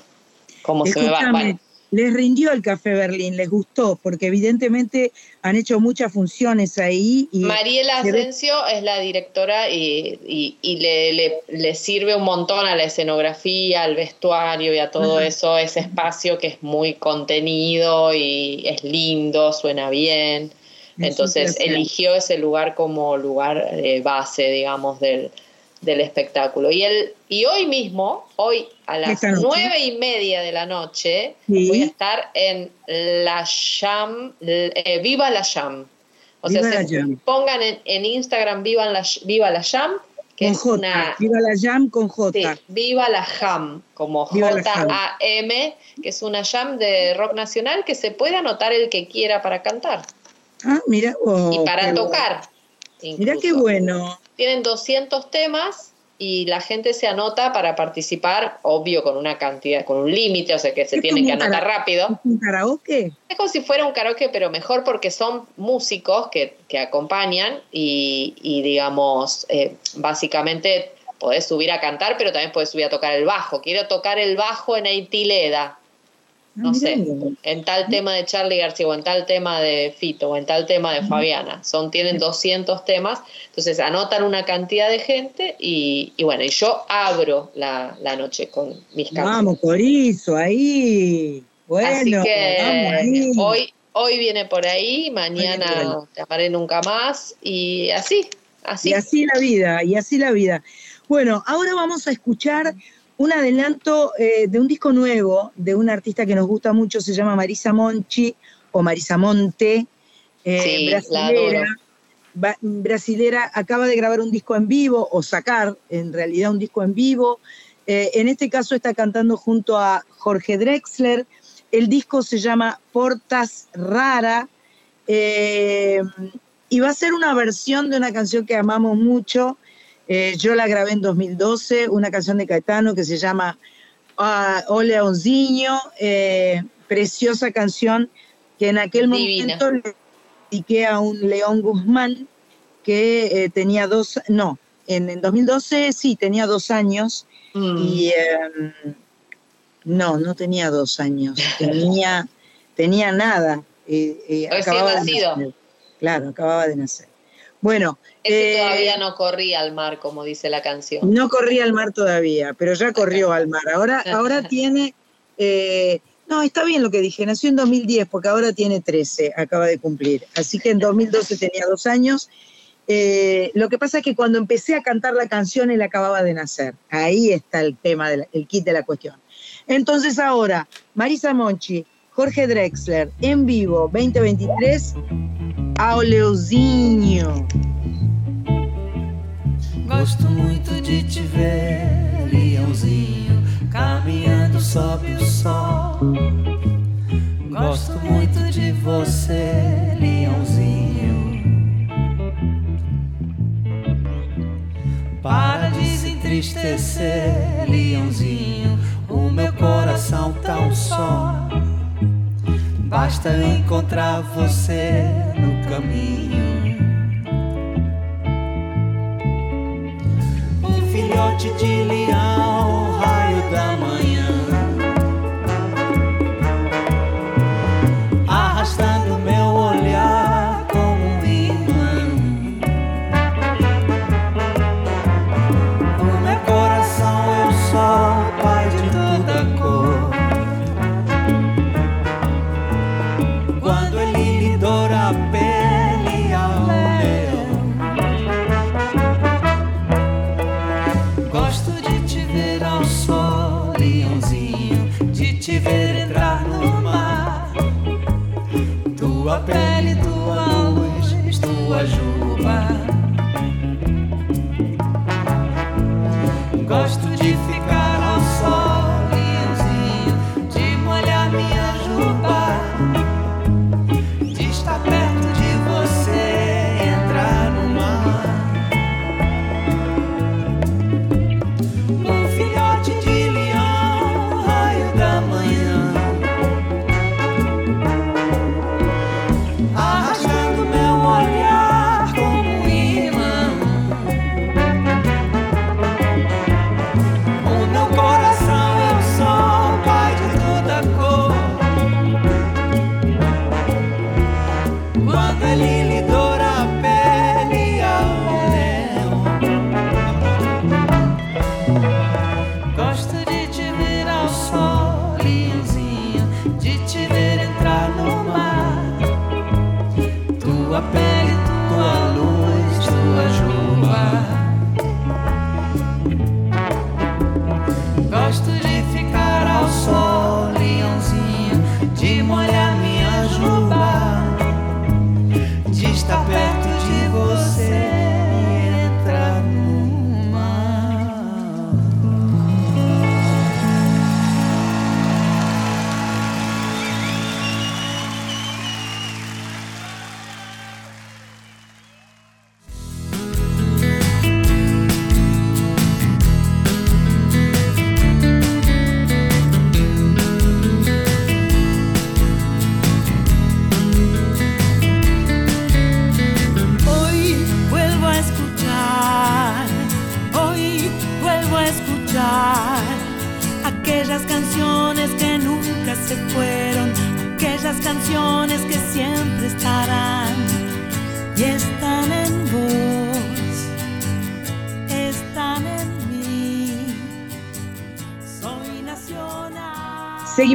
¿Cómo se me va? Bueno, les rindió el Café Berlín, les gustó, porque evidentemente han hecho muchas funciones ahí. Y Mariela Asensio es la directora y, le, sirve un montón a la escenografía, al vestuario y a todo eso, ese espacio que es muy contenido y es lindo, suena bien. Entonces eligió ese lugar como lugar de base, digamos, del, del espectáculo. Y, el, y hoy mismo, hoy a las nueve y media de la noche, voy a estar en La Jam, eh, Viva La Jam. O sea, se pongan en, Instagram Viva la, Viva la Jam, que es una... Viva la Jam con J. Viva la Jam, como J-A-M, que es una jam de rock nacional que se puede anotar el que quiera para cantar. Ah, mira. Oh, y para tocar. Mira qué bueno. Tienen 200 temas y la gente se anota para participar, obvio con una cantidad, con un límite, o sea que se tienen que anotar rápido. ¿Es un karaoke? Es como si fuera un karaoke, pero mejor porque son músicos que, acompañan y, digamos, eh, básicamente podés subir a cantar, pero también podés subir a tocar el bajo. Quiero tocar el bajo en Eitileda no sé, en tal tema de Charlie García o en tal tema de Fito o en tal tema de Fabiana. Son, tienen 200 temas, entonces anotan una cantidad de gente y, bueno, y yo abro la, noche con mis canciones. Vamos, Corizo, ahí. Bueno, Así que hoy, hoy viene por ahí, mañana te amaré nunca más y así, así. Y así la vida, y así la vida. Bueno, ahora vamos a escuchar un adelanto eh, de un disco nuevo de una artista que nos gusta mucho, se llama Marisa Monchi o Marisa Monte, eh, brasilera, acaba de grabar un disco en vivo o sacar en realidad un disco en vivo. Eh, en este caso está cantando junto a Jorge Drexler. El disco se llama Portas Rara y va a ser una versión de una canción que amamos mucho eh, yo la grabé en 2012, una canción de Caetano que se llama uh, O Leonzinho, eh, preciosa canción que en aquel momento le dediqué a un León Guzmán que eh, tenía dos, no, en, 2012 sí, tenía dos años mm. y em, no, no tenía dos años, tenía, tenía nada. acababa de nacer. Claro, acababa de nacer. Bueno. Ese eh, todavía no corría al mar, como dice la canción. No corría al mar todavía, pero ya corrió al mar. Ahora, ahora tiene. Eh, no, está bien lo que dije, nació en 2010, porque ahora tiene 13, acaba de cumplir. Así que en 2012 tenía dos años. Eh, lo que pasa es que cuando empecé a cantar la canción, él acababa de nacer. Ahí está el tema, del, el kit de la cuestión. Entonces ahora, Marisa Monchi, Jorge Drexler, en vivo, 2023 ao Leozinho. Gosto muito de te ver, Leãozinho, caminhando sobe o sol. Gosto muito de você, Leãozinho. Para desentristecer, Leãozinho, o meu coração um só. Basta encontrar você no caminho. Um filhote de leão, raio da manhã.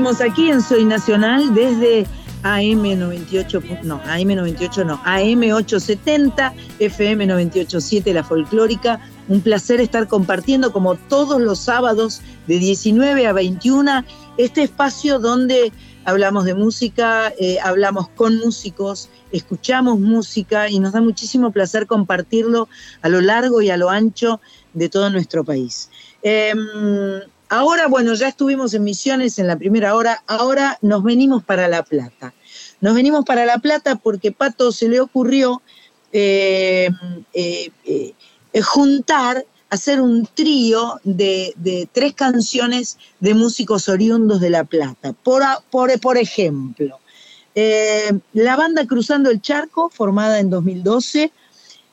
Seguimos aquí en Soy Nacional desde AM98, no, AM98 no, AM870, FM987, la folclórica. Un placer estar compartiendo como todos los sábados de 19 a 21 este espacio donde hablamos de música, eh, hablamos con músicos, escuchamos música y nos da muchísimo placer compartirlo a lo largo y a lo ancho de todo nuestro país. Em, Ahora, bueno, ya estuvimos en Misiones en la primera hora, ahora nos venimos para La Plata. Nos venimos para La Plata porque Pato se le ocurrió eh, eh, eh, juntar, hacer un trío de, tres canciones de músicos oriundos de La Plata. Por, por, ejemplo, la banda Cruzando el Charco, formada en 2012,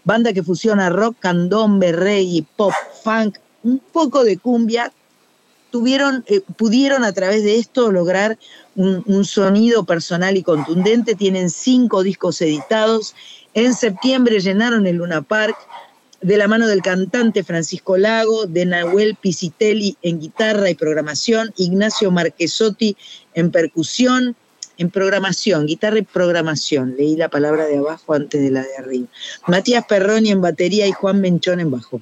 banda que fusiona rock, candombe, reggae, pop, funk, un poco de cumbia, tuvieron, eh, pudieron a través de esto lograr un, un sonido personal y contundente. Tienen cinco discos editados. En septiembre llenaron el Luna Park de la mano del cantante Francisco Lago, de Nahuel Pisitelli en guitarra y programación, Ignacio Marquesotti en percusión, en programación, guitarra y programación. Leí la palabra de abajo antes de la de arriba. Matías Perroni en batería y Juan Menchón en bajo.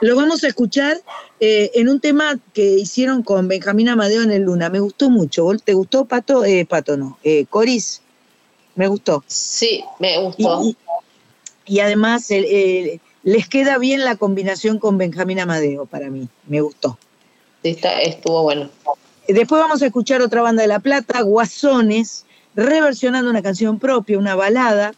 Lo vamos a escuchar eh, en un tema que hicieron con Benjamín Amadeo en el Luna. Me gustó mucho. ¿Vos- ¿Te gustó, Pato? Eh, Pato no. Eh, Coris, me gustó. Sí, me gustó. y- y además les queda bien la combinación con Benjamín Amadeo para mí. Me gustó. Estuvo bueno. Después vamos a escuchar otra banda de La Plata, Guasones, reversionando una canción propia, una balada,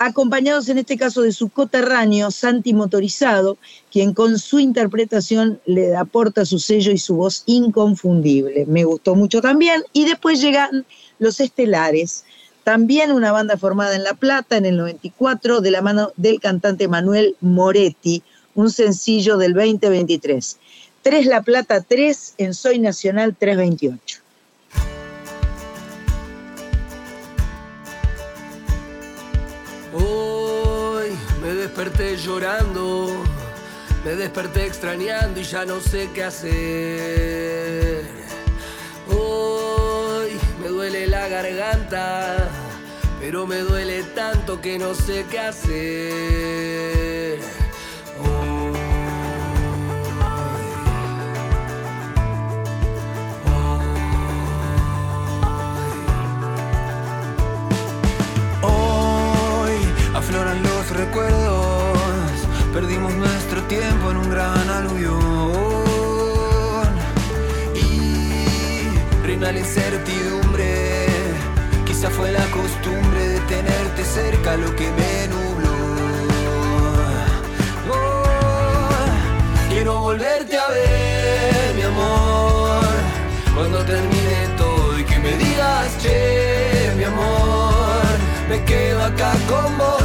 acompañados en este caso de su coterráneo, Santi Motorizado, quien con su interpretación le aporta su sello y su voz inconfundible. Me gustó mucho también. Y después llegan Los Estelares, también una banda formada en La Plata en el 94, de la mano del cantante Manuel Moretti, un sencillo del 2023. 3 La Plata 3 en Soy Nacional 328. Llorando, me desperté extrañando y ya no sé qué hacer. Hoy me duele la garganta, pero me duele tanto que no sé qué hacer. Hoy afloran los recuerdos, tiempo en un gran aluvión. Y reina la incertidumbre, quizá fue la costumbre de tenerte cerca lo que me nubló. Oh, quiero volverte a ver, mi amor, cuando termine todo y que me digas, che, mi amor, me quedo acá con vos,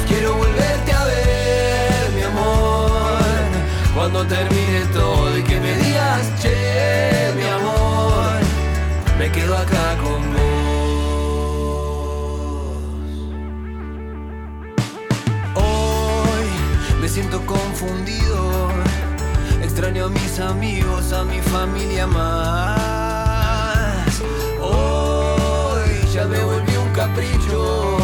cuando termine todo y que me digas, che, mi amor, me quedo acá con vos. Hoy me siento confundido, extraño a mis amigos, a mi familia más. Hoy ya me volví un capricho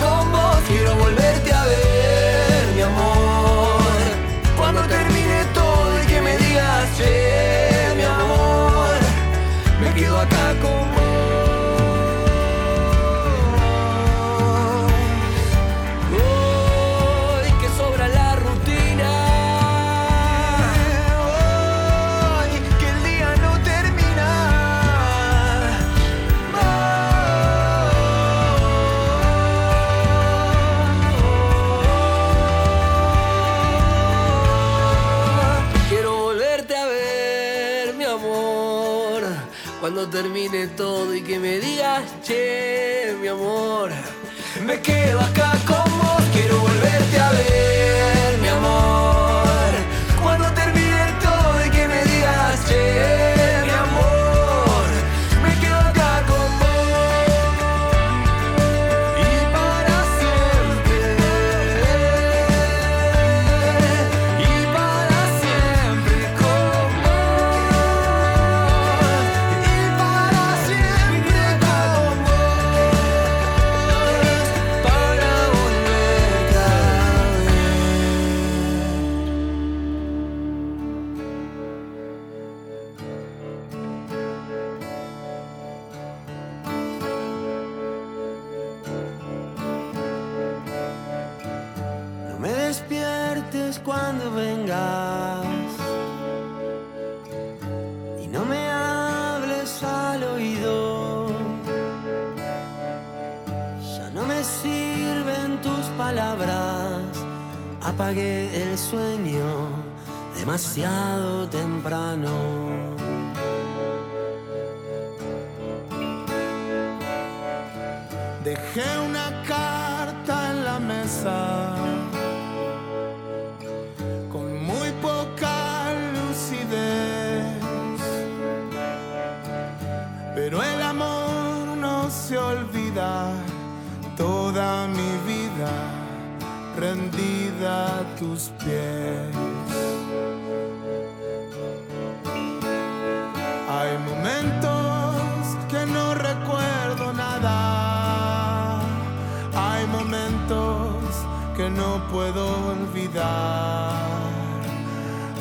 como termine todo y que me digas, che, mi amor, me quedo acá. apague el sueño demasiado temprano. a tus pies. Hay momentos que no recuerdo nada. Hay momentos que no puedo olvidar.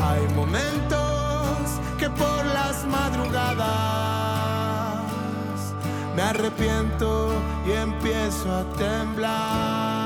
Hay momentos que por las madrugadas me arrepiento y empiezo a temblar.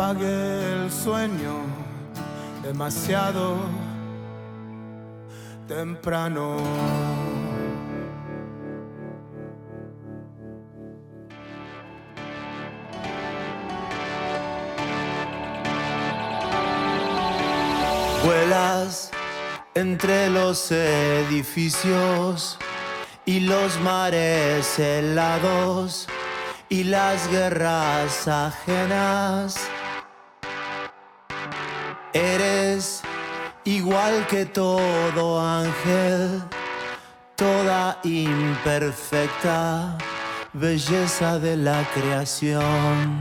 Apagué el sueño demasiado temprano. Vuelas entre los edificios y los mares helados y las guerras ajenas. Que todo ángel, toda imperfecta belleza de la creación.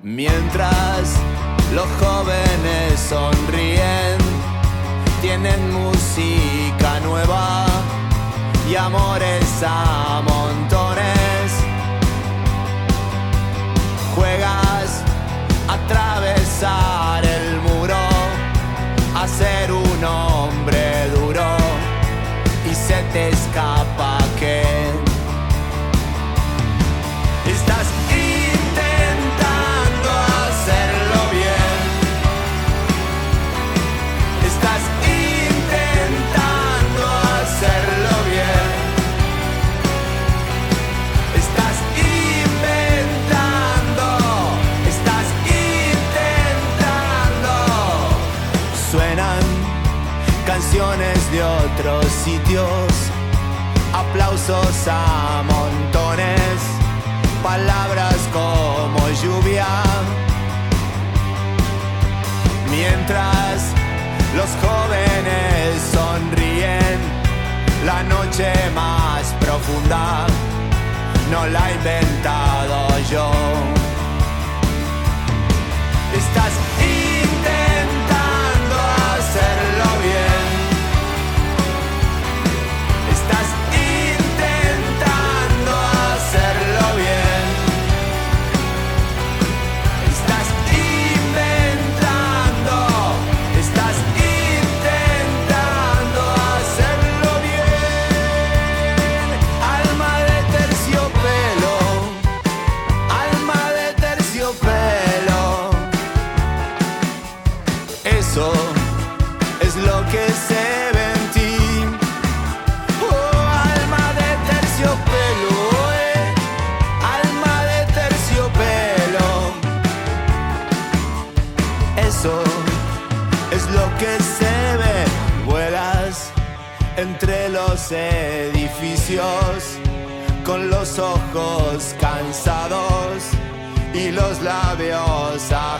Mientras los jóvenes sonríen, tienen música nueva y amores a montones. Juegas a ser un hombre duro y se te escapa sitios, aplausos a montones, palabras como lluvia. Mientras los jóvenes sonríen, la noche más profunda no la he inventado yo. Estás intentando edificios con los ojos cansados y los labios ajenos.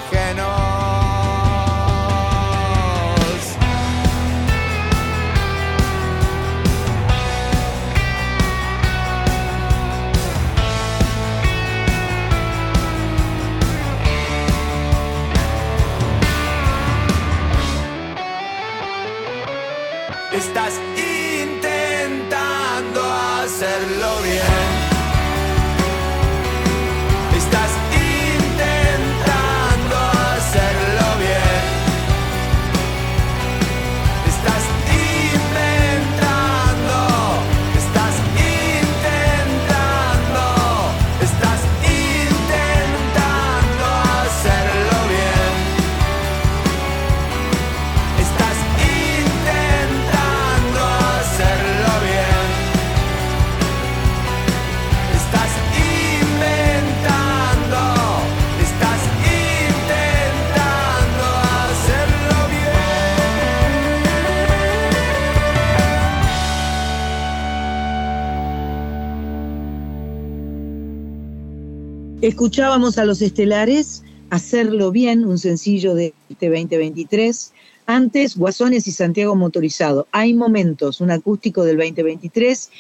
Escuchábamos a los estelares Hacerlo Bien, un sencillo de este 2023. Antes, Guasones y Santiago Motorizado. Hay momentos, un acústico del 2023.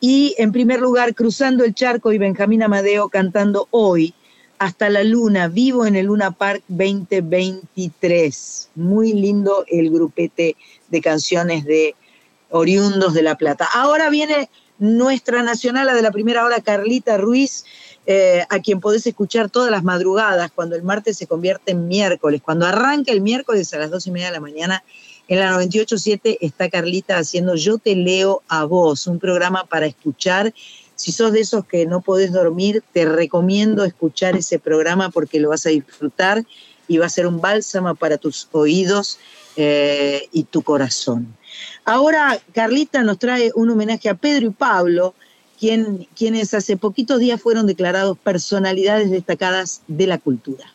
Y en primer lugar, Cruzando el Charco y Benjamín Amadeo cantando hoy, Hasta la Luna, vivo en el Luna Park 2023. Muy lindo el grupete de canciones de oriundos de La Plata. Ahora viene nuestra nacional, la de la primera hora, Carlita Ruiz, eh, a quien podés escuchar todas las madrugadas, cuando el martes se convierte en miércoles. Cuando arranca el miércoles a las dos y media de la mañana, en la 98.7 está Carlita haciendo Yo te leo a vos, un programa para escuchar Si sos de esos que no podés dormir, te recomiendo escuchar ese programa porque lo vas a disfrutar y va a ser un bálsamo para tus oídos eh, y tu corazón. Ahora Carlita nos trae un homenaje a Pedro y Pablo, quien, quienes hace poquitos días fueron declarados personalidades destacadas de la cultura.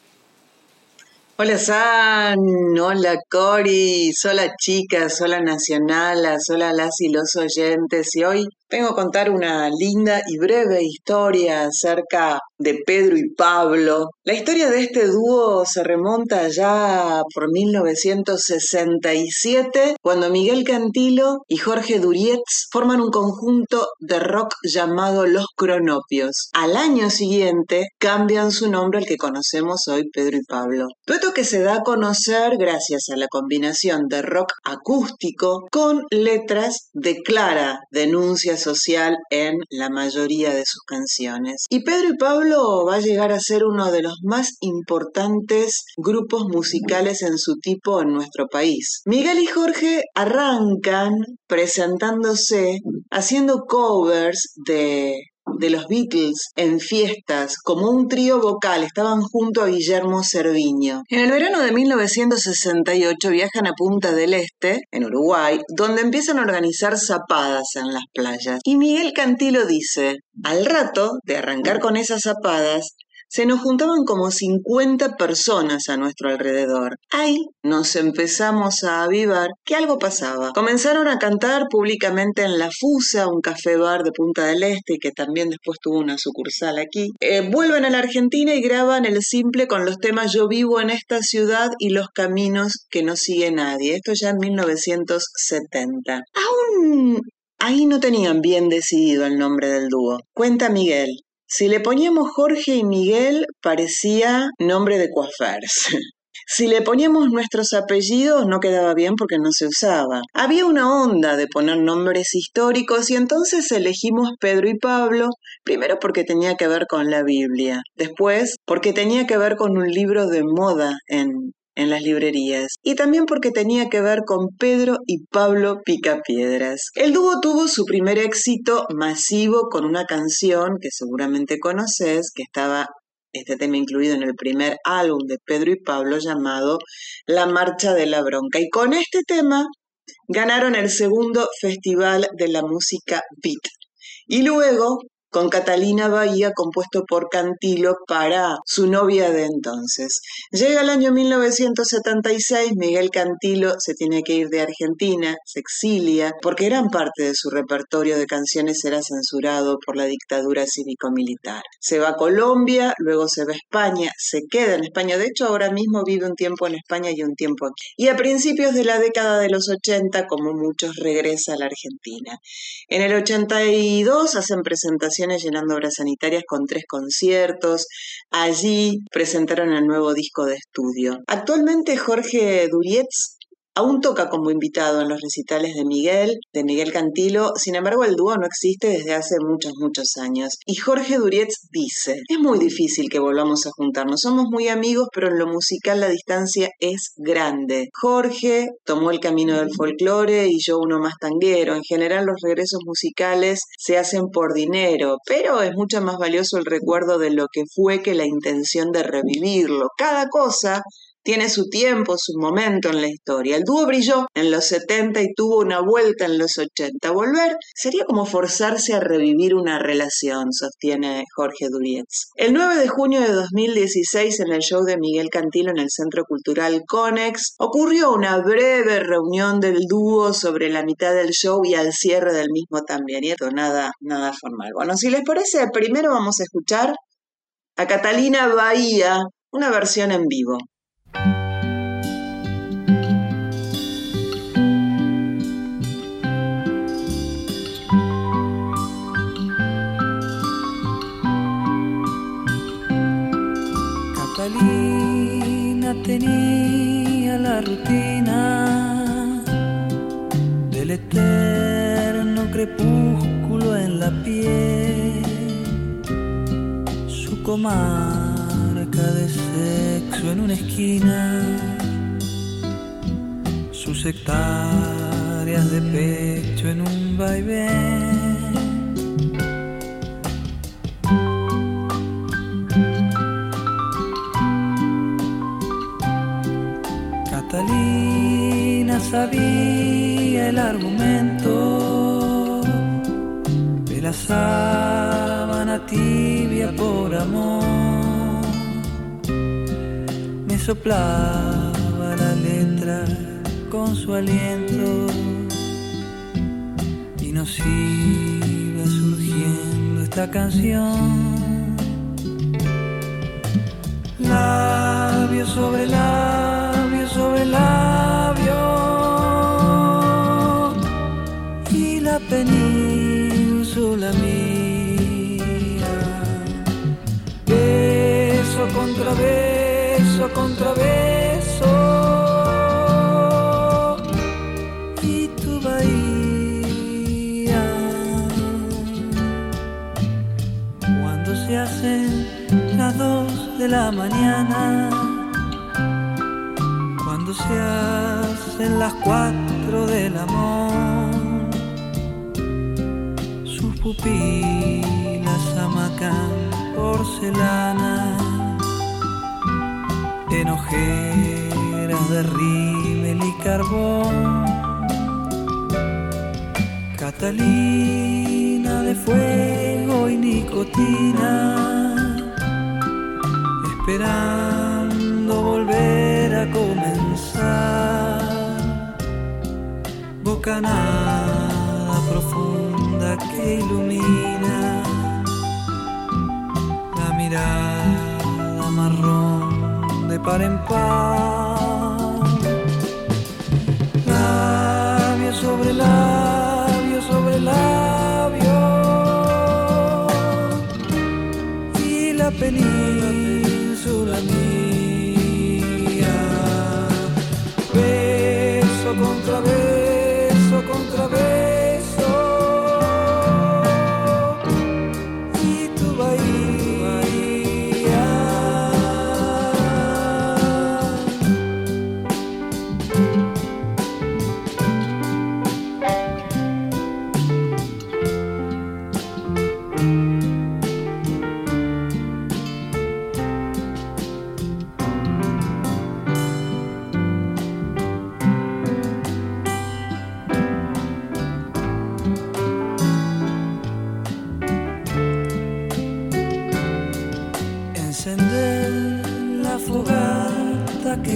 Hola San, hola Cori, hola chicas, hola nacionalas, hola las y los oyentes. Y hoy vengo a contar una linda y breve historia acerca de Pedro y Pablo. La historia de este dúo se remonta ya por 1967, cuando Miguel Cantilo y Jorge Durietz forman un conjunto de rock llamado Los Cronopios. Al año siguiente cambian su nombre al que conocemos hoy Pedro y Pablo. Dueto que se da a conocer gracias a la combinación de rock acústico con letras de clara denuncia social en la mayoría de sus canciones. Y Pedro y Pablo va a llegar a ser uno de los más importantes grupos musicales en su tipo en nuestro país. Miguel y Jorge arrancan presentándose haciendo covers de de los Beatles en fiestas como un trío vocal estaban junto a Guillermo Cerviño. En el verano de 1968 viajan a Punta del Este, en Uruguay, donde empiezan a organizar zapadas en las playas. Y Miguel Cantilo dice, al rato de arrancar con esas zapadas, se nos juntaban como 50 personas a nuestro alrededor. Ahí nos empezamos a avivar que algo pasaba. Comenzaron a cantar públicamente en La Fusa, un café bar de Punta del Este que también después tuvo una sucursal aquí. Eh, vuelven a la Argentina y graban el simple con los temas Yo vivo en esta ciudad y los caminos que no sigue nadie. Esto ya en 1970. Aún Ahí no tenían bien decidido el nombre del dúo. Cuenta Miguel. Si le poníamos Jorge y Miguel, parecía nombre de coafers. Si le poníamos nuestros apellidos no quedaba bien porque no se usaba. Había una onda de poner nombres históricos y entonces elegimos Pedro y Pablo, primero porque tenía que ver con la Biblia, después porque tenía que ver con un libro de moda en, en las librerías y también porque tenía que ver con Pedro y Pablo Picapiedras. El dúo tuvo su primer éxito masivo con una canción que seguramente conoces, que estaba este tema incluido en el primer álbum de Pedro y Pablo llamado La Marcha de la Bronca. Y con este tema ganaron el segundo Festival de la Música Beat. Y luego con Catalina Bahía, compuesto por Cantilo para su novia de entonces. Llega el año 1976, Miguel Cantilo se tiene que ir de Argentina, se exilia, porque gran parte de su repertorio de canciones era censurado por la dictadura cívico-militar. Se va a Colombia, luego se va a España, se queda en España, de hecho ahora mismo vive un tiempo en España y un tiempo aquí. Y a principios de la década de los 80, como muchos, regresa a la Argentina. En el 82 hacen presentaciones llenando obras sanitarias con tres conciertos. Allí presentaron el nuevo disco de estudio. Actualmente Jorge Durietz Aún toca como invitado en los recitales de Miguel, de Miguel Cantilo, sin embargo el dúo no existe desde hace muchos, muchos años. Y Jorge Durietz dice, es muy difícil que volvamos a juntarnos, somos muy amigos, pero en lo musical la distancia es grande. Jorge tomó el camino del folclore y yo uno más tanguero. En general los regresos musicales se hacen por dinero, pero es mucho más valioso el recuerdo de lo que fue que la intención de revivirlo. Cada cosa tiene su tiempo, su momento en la historia. El dúo brilló en los 70 y tuvo una vuelta en los 80. Volver sería como forzarse a revivir una relación, sostiene Jorge Durietz. El 9 de junio de 2016, en el show de Miguel Cantilo en el Centro Cultural Conex, ocurrió una breve reunión del dúo sobre la mitad del show y al cierre del mismo también. Y esto nada, nada formal. Bueno, si les parece, primero vamos a escuchar a Catalina Bahía, una versión en vivo. Catalina tenía la rutina del eterno crepúsculo en la piel, su comarca de sexo en una esquina, sus hectáreas de pecho en un vaivén sabía el argumento de la sábana tibia por amor. Me soplaba la letra con su aliento y nos iba surgiendo esta canción. Labio sobre labio sobre labio Beso contra beso contra beso y tu bahía. Cuando se hacen las dos de la mañana, cuando se hacen las cuatro del amor, sus pupilas amacan porcelana en ojeras de rímel y carbón. Catalina de fuego y nicotina esperando volver a comenzar. Bocanada profunda que ilumina la mirada marrón de par en par. Labio sobre labio sobre labio y la península mía. Beso contra beso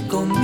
conmigo.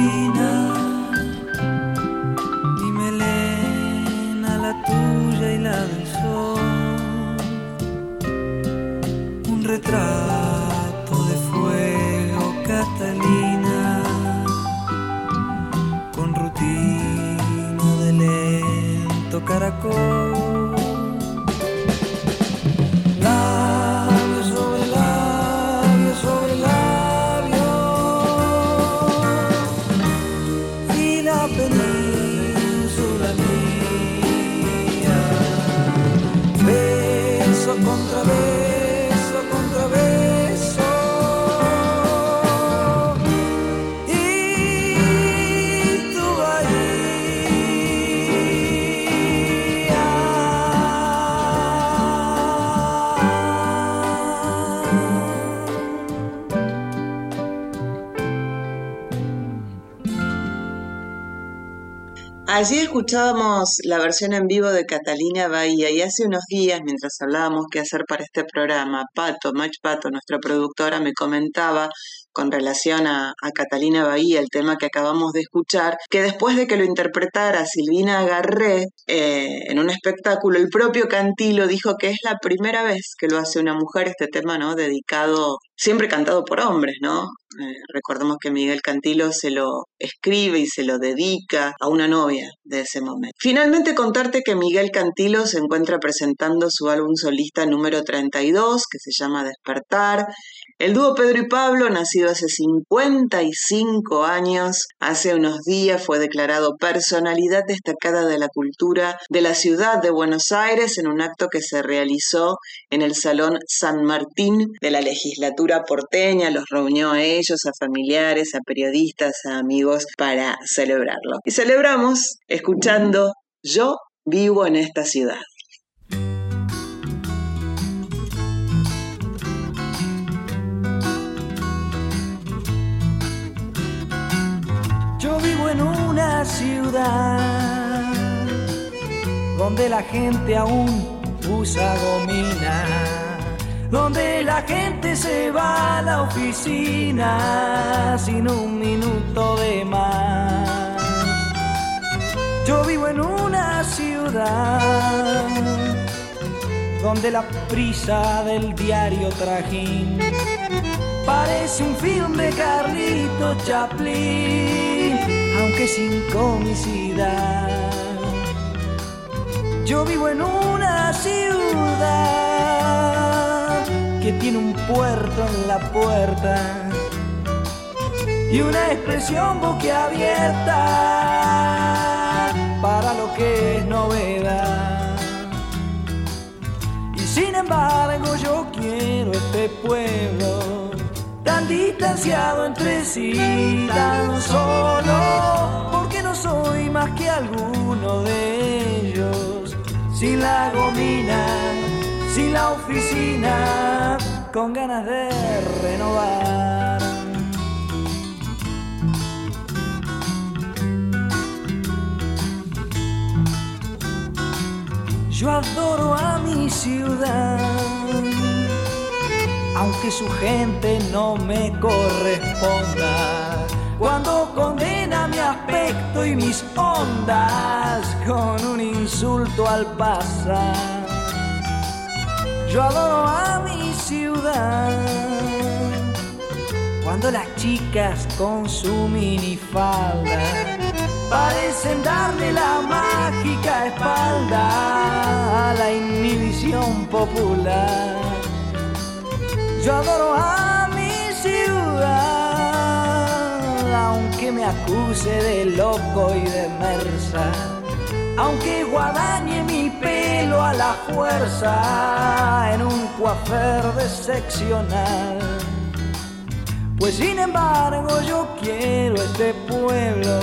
Allí escuchábamos la versión en vivo de Catalina Bahía y hace unos días, mientras hablábamos qué hacer para este programa, Pato, Mach Pato, nuestra productora, me comentaba con relación a, Catalina Bahía, el tema que acabamos de escuchar, que después de que lo interpretara Silvina Garré eh, en un espectáculo, el propio Cantilo dijo que es la primera vez que lo hace una mujer, este tema, ¿no? Dedicado, siempre cantado por hombres, ¿no? Eh, recordemos que Miguel Cantilo se lo escribe y se lo dedica a una novia de ese momento. Finalmente contarte que Miguel Cantilo se encuentra presentando su álbum solista número 32, que se llama Despertar. El dúo Pedro y Pablo, nacido hace 55 años, hace unos días fue declarado personalidad destacada de la cultura de la ciudad de Buenos Aires en un acto que se realizó en el Salón San Martín de la legislatura porteña. Los reunió a ellos, a familiares, a periodistas, a amigos para celebrarlo. Y celebramos escuchando Yo vivo en esta ciudad. Vivo en una ciudad donde la gente aún usa gomina, donde la gente se va a la oficina sin un minuto de más. Yo vivo en una ciudad donde la prisa del diario trajín parece un film de Carlito Chaplin, aunque sin comicidad. Yo vivo en una ciudad que tiene un puerto en la puerta y una expresión boquiabierta para lo que es novedad. Y sin embargo yo quiero este pueblo tan distanciado entre sí, tan solo, porque no soy más que alguno de ellos, sin la gomina, sin la oficina, con ganas de renovar. Yo adoro a mi ciudad aunque su gente no me corresponda. Cuando condena mi aspecto y mis ondas con un insulto al pasar. Yo adoro a mi ciudad. Cuando las chicas con su minifalda parecen darle la mágica espalda a la inhibición popular. Yo adoro a mi ciudad, aunque me acuse de loco y de mersa, aunque guadañe mi pelo a la fuerza en un coafer seccional. Pues sin embargo yo quiero este pueblo,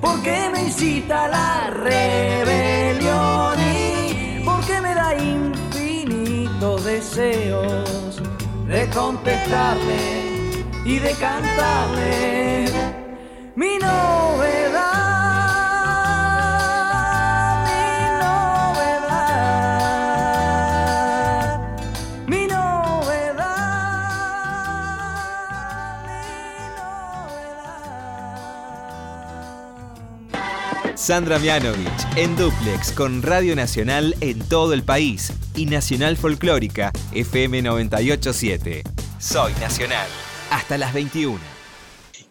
porque me incita a la rebelión y porque me da infinitos deseos de contestarle y de cantarle. Mi novedad, Sandra Mianovich en Duplex con Radio Nacional en todo el país y Nacional Folclórica FM 987. Soy Nacional. Hasta las 21.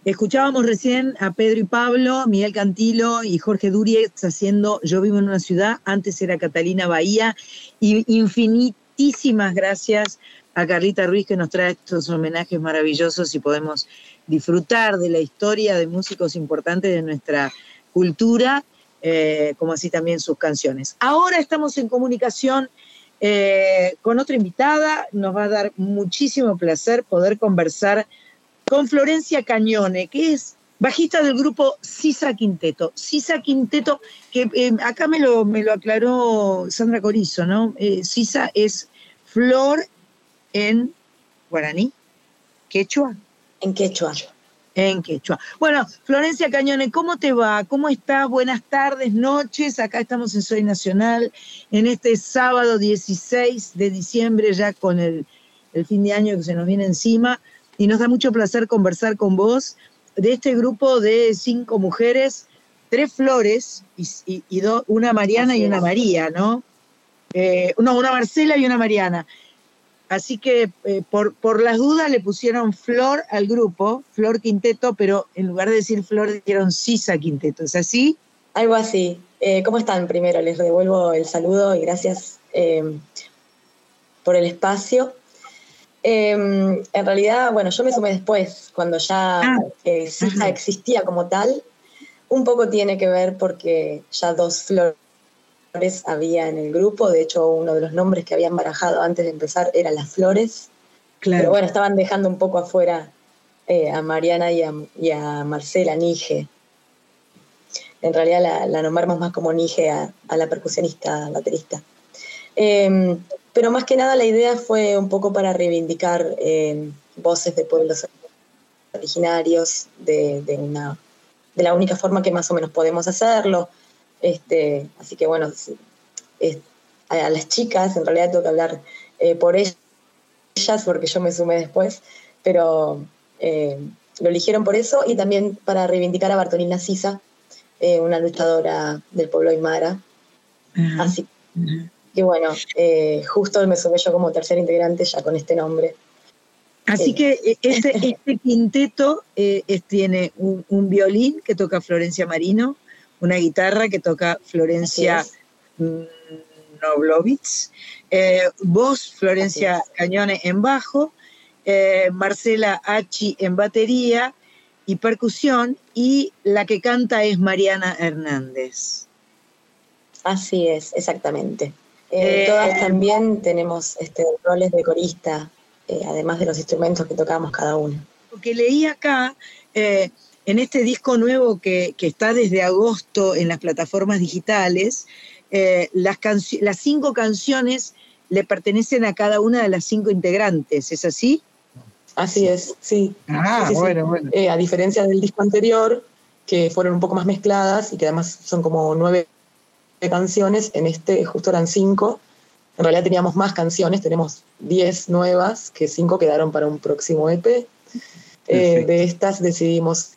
Escuchábamos recién a Pedro y Pablo, Miguel Cantilo y Jorge Duriez haciendo Yo vivo en una ciudad, antes era Catalina Bahía, y infinitísimas gracias a Carlita Ruiz que nos trae estos homenajes maravillosos y podemos disfrutar de la historia de músicos importantes de nuestra cultura, eh, como así también sus canciones. Ahora estamos en comunicación eh, con otra invitada, nos va a dar muchísimo placer poder conversar con Florencia Cañone, que es bajista del grupo Sisa Quinteto. Sisa Quinteto, que eh, acá me lo, me lo aclaró Sandra Corizo, ¿no? Sisa es flor en guaraní, quechua. En quechua. En quechua. Bueno, Florencia Cañone, ¿cómo te va? ¿Cómo estás? Buenas tardes, noches. Acá estamos en Soy Nacional, en este sábado 16 de diciembre, ya con el, el fin de año que se nos viene encima. Y nos da mucho placer conversar con vos de este grupo de cinco mujeres, tres flores, y, y- y do- una Mariana y una María, ¿no? Eh, no, una Marcela y una Mariana. Así que eh, por, por las dudas le pusieron Flor al grupo, Flor Quinteto, pero en lugar de decir Flor dijeron Sisa Quinteto. ¿Es así? Algo así. Eh, ¿Cómo están? Primero les devuelvo el saludo y gracias eh, por el espacio. Eh, en realidad, bueno, yo me sumé después, cuando ya eh, Sisa existía como tal. Un poco tiene que ver porque ya dos flores había en el grupo. De hecho, uno de los nombres que habían barajado antes de empezar eran las flores. Claro. Pero bueno, estaban dejando un poco afuera eh, a Mariana y a, y a Marcela Nige. En realidad la, la nombramos más como Nige a, a la percusionista, baterista. Eh, pero más que nada la idea fue un poco para reivindicar eh, voces de pueblos originarios, de, de una de la única forma que más o menos podemos hacerlo. Este, así que bueno, a, las chicas en realidad tengo que hablar eh, por ellas porque yo me sumé después, pero eh, lo eligieron por eso y también para reivindicar a Bartolina Sisa, eh, una luchadora del pueblo Aymara. Así que bueno, justo me sumé yo como tercer integrante ya con este nombre. Así que este, este quinteto tiene un, violín que toca Florencia Marino, una guitarra que toca Florencia Noblovitz, eh, voz Florencia Cañone en bajo, eh, Marcela Hachi en batería y percusión, y la que canta es Mariana Hernández. Así es, exactamente. Eh, todas también tenemos este, roles de corista, además de los instrumentos que tocamos cada uno. Lo que leí acá, en este disco nuevo que, que, está desde agosto en las plataformas digitales, eh, las, las cinco canciones le pertenecen a cada una de las cinco integrantes, ¿es así? Así es, sí. Ah, bueno, bueno. Eh, a diferencia del disco anterior, que fueron un poco más mezcladas y que además son como nueve canciones, en este justo eran cinco. En realidad teníamos más canciones, tenemos diez nuevas, que cinco quedaron para un próximo EP. Eh, de estas decidimos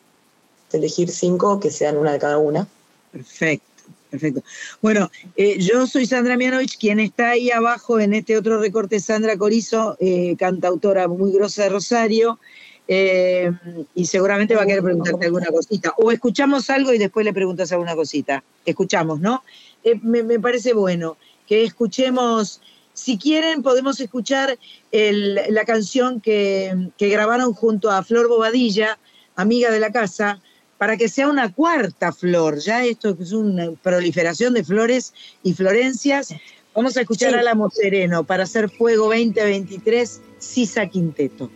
elegir cinco que sean una de cada una. Perfecto. Perfecto. Bueno, eh, yo soy Sandra Mianovich, quien está ahí abajo en este otro recorte, Sandra Corizo, eh, cantautora muy grosa de Rosario, eh, y seguramente va a querer preguntarte alguna cosita. O escuchamos algo y después le preguntas alguna cosita. Escuchamos, ¿no? Me, parece bueno que escuchemos, si quieren, podemos escuchar la canción que, que grabaron junto a Flor Bobadilla, amiga de la casa, para que sea una cuarta flor. Ya esto es una proliferación de flores y florencias. Vamos a escuchar a Álamo Sereno para hacer Fuego 2023, Sisa Quinteto.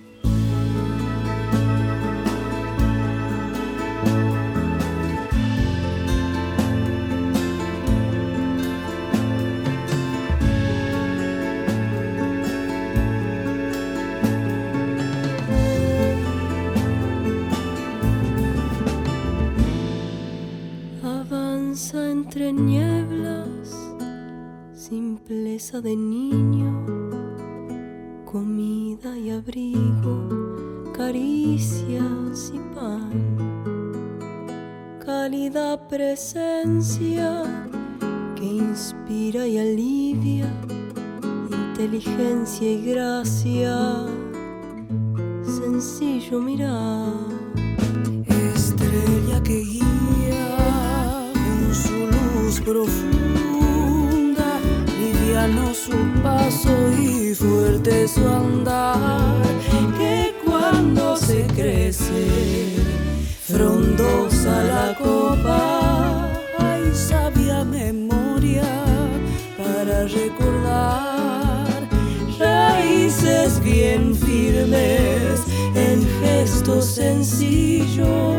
De niño, comida y abrigo, caricias y pan, cálida presencia que inspira y alivia, inteligencia y gracia, sencillo mirar, estrella que guía con su luz profunda no su paso y fuerte su andar, que cuando se crece, frondosa la copa, hay sabia memoria para recordar, raíces bien firmes en gestos sencillos,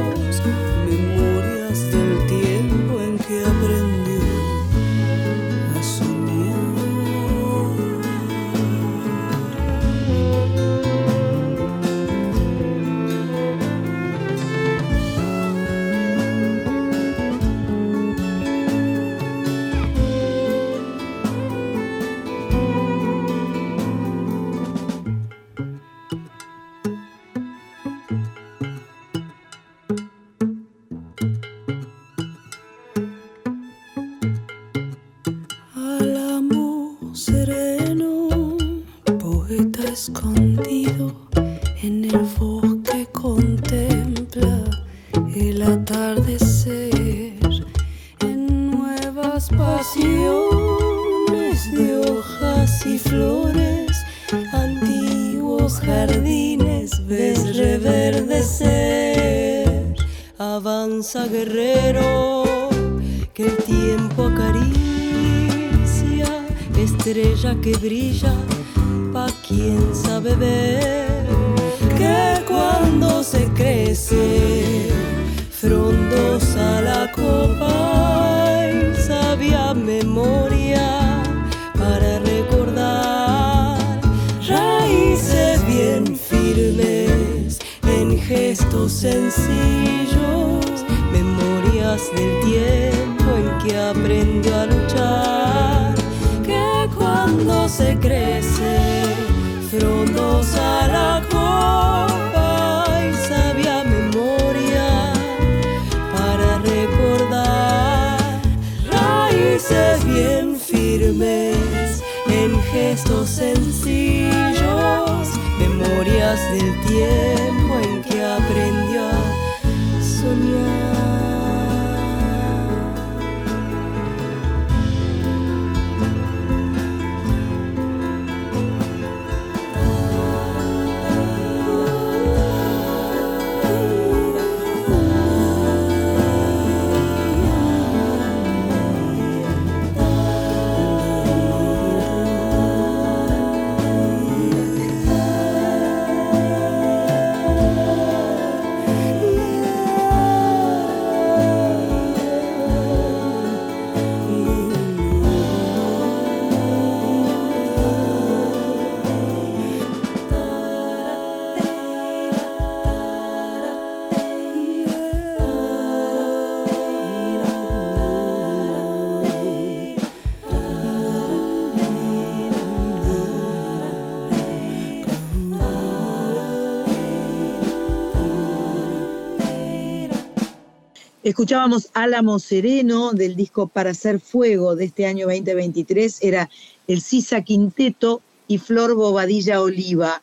Escuchábamos Álamo Sereno del disco Para Hacer Fuego de este año 2023, era el Sisa Quinteto y Flor Bobadilla Oliva.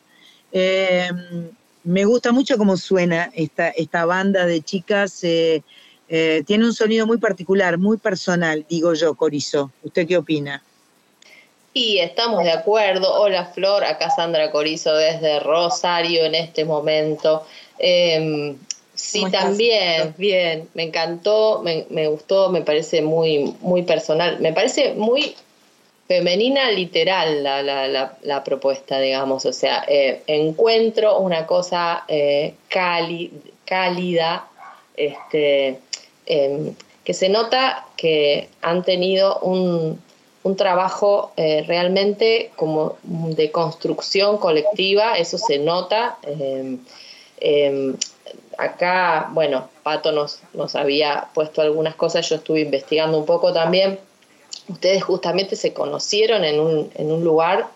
Eh, me gusta mucho cómo suena esta, esta banda de chicas, eh, eh, tiene un sonido muy particular, muy personal, digo yo, Corizo. ¿Usted qué opina? Y estamos de acuerdo. Hola Flor, acá Sandra Corizo desde Rosario en este momento. Sí, también, bien, me encantó, me, me, gustó, me parece muy, muy personal, me parece muy femenina literal la, la, la, la propuesta, digamos, o sea, eh, encuentro una cosa eh, cálida, este, eh, que se nota que han tenido un, un trabajo eh, realmente como de construcción colectiva, eso se nota. Acá, bueno, Pato nos, nos había puesto algunas cosas, yo estuve investigando un poco también. Ustedes justamente se conocieron en un, lugar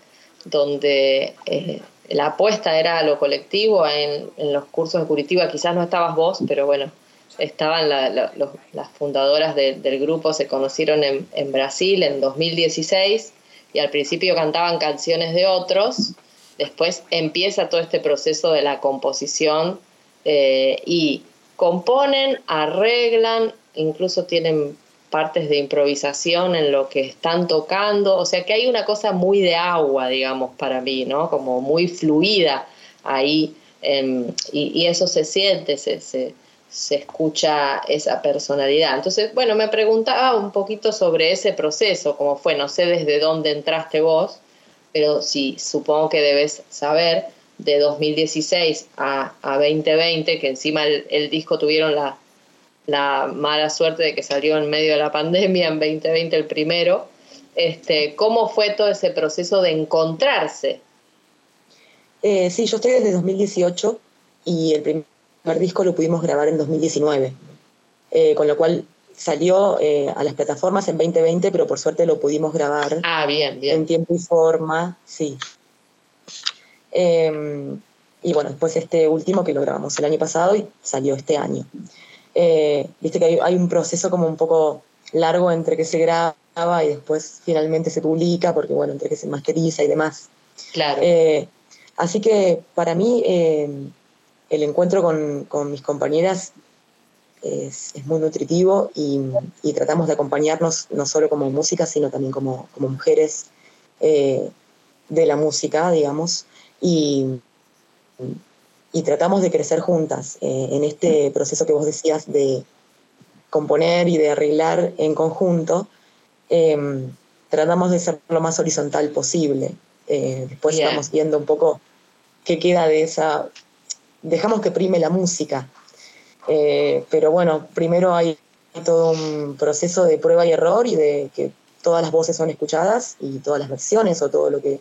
donde eh, la apuesta era a lo colectivo, en, los cursos de Curitiba, quizás no estabas vos, pero bueno, estaban las fundadoras de, del grupo, se conocieron en, en Brasil en 2016 y al principio cantaban canciones de otros, después empieza todo este proceso de la composición eh, y componen, arreglan, incluso tienen partes de improvisación en lo que están tocando, o sea que hay una cosa muy de agua, digamos, para mí, ¿no? Como muy fluida ahí, y, y, eso se siente, se, se, se, escucha esa personalidad. Entonces, bueno, me preguntaba un poquito sobre ese proceso, como fue, no sé desde dónde entraste vos, pero sí, supongo que debes saber de 2016 a, a 2020, que encima el, el disco tuvieron la, la, mala suerte de que salió en medio de la pandemia, en 2020 el primero. Este, ¿Cómo fue todo ese proceso de encontrarse? Eh, sí, yo estoy desde 2018 y el primer disco lo pudimos grabar en 2019, eh, con lo cual salió eh, a las plataformas en 2020, pero por suerte lo pudimos grabar ah, bien, bien. en tiempo y forma, sí. Eh, y bueno, después este último que lo grabamos el año pasado y salió este año. Eh, Viste que hay, hay, un proceso como un poco largo entre que se graba y después finalmente se publica, porque bueno, entre que se masteriza y demás. Claro. Eh, así que para mí eh, el encuentro con, con, mis compañeras es, es muy nutritivo y, y, tratamos de acompañarnos no solo como música, sino también como, como mujeres eh, de la música, digamos y, y tratamos de crecer juntas eh, en este proceso que vos decías de componer y de arreglar en conjunto. Eh, tratamos de ser lo más horizontal posible. Eh, después yeah. estamos viendo un poco qué queda de esa... Dejamos que prime la música, eh, pero bueno, primero hay todo un proceso de prueba y error y de que todas las voces son escuchadas y todas las versiones o todo lo que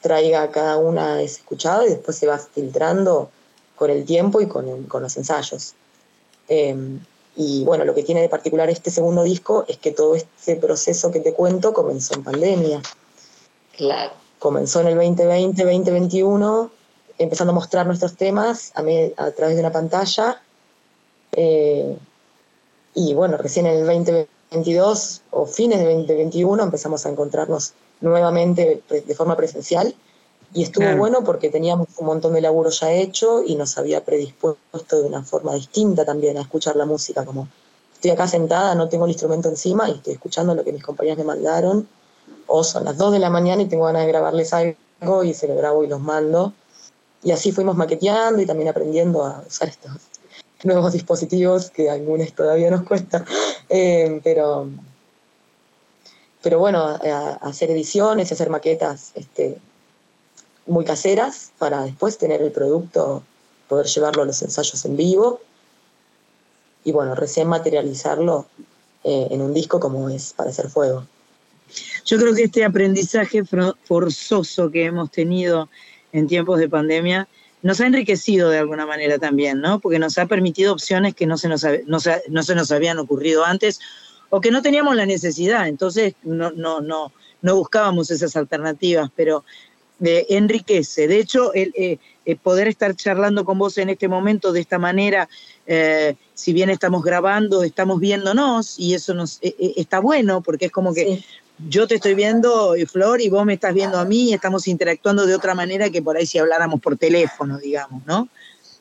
traiga cada una es escuchado y después se va filtrando con el tiempo y con, el, con los ensayos. Eh, Y bueno, lo que tiene de particular este segundo disco es que todo este proceso que te cuento comenzó en pandemia. Claro. Comenzó en el 2020, 2021, empezando a mostrar nuestros temas a, me- a través de una pantalla. Eh, y bueno, recién en el 2022 o fines de 2021 empezamos a encontrarnos nuevamente pre- de forma presencial. Y estuvo Claro. bueno porque teníamos un montón de laburo ya hecho y nos había predispuesto de una forma distinta también a escuchar la música. Como estoy acá sentada, no tengo el instrumento encima y estoy escuchando lo que mis compañeros me mandaron. O son las 2 de la mañana y tengo ganas de grabarles algo y se lo grabo y los mando. Y así fuimos maqueteando y también aprendiendo a usar estos nuevos dispositivos que a algunos todavía nos cuesta. Eh, pero, pero bueno, hacer ediciones y hacer maquetas este, muy caseras para después tener el producto, poder llevarlo a los ensayos en vivo y bueno, recién materializarlo eh, en un disco como es para hacer fuego. Yo creo que este aprendizaje forzoso que hemos tenido en tiempos de pandemia nos ha enriquecido de alguna manera también, ¿no? Porque nos ha permitido opciones que no se nos, no se, no se nos habían ocurrido antes o que no teníamos la necesidad, entonces no, no, no, no buscábamos esas alternativas, pero eh, enriquece. De hecho, el, eh, eh, poder estar charlando con vos en este momento de esta manera, eh, si bien estamos grabando, estamos viéndonos y eso nos está bueno porque es como que yo te estoy viendo, Flor, y vos me estás viendo a mí y estamos interactuando de otra manera que por ahí si habláramos por teléfono, digamos, ¿no?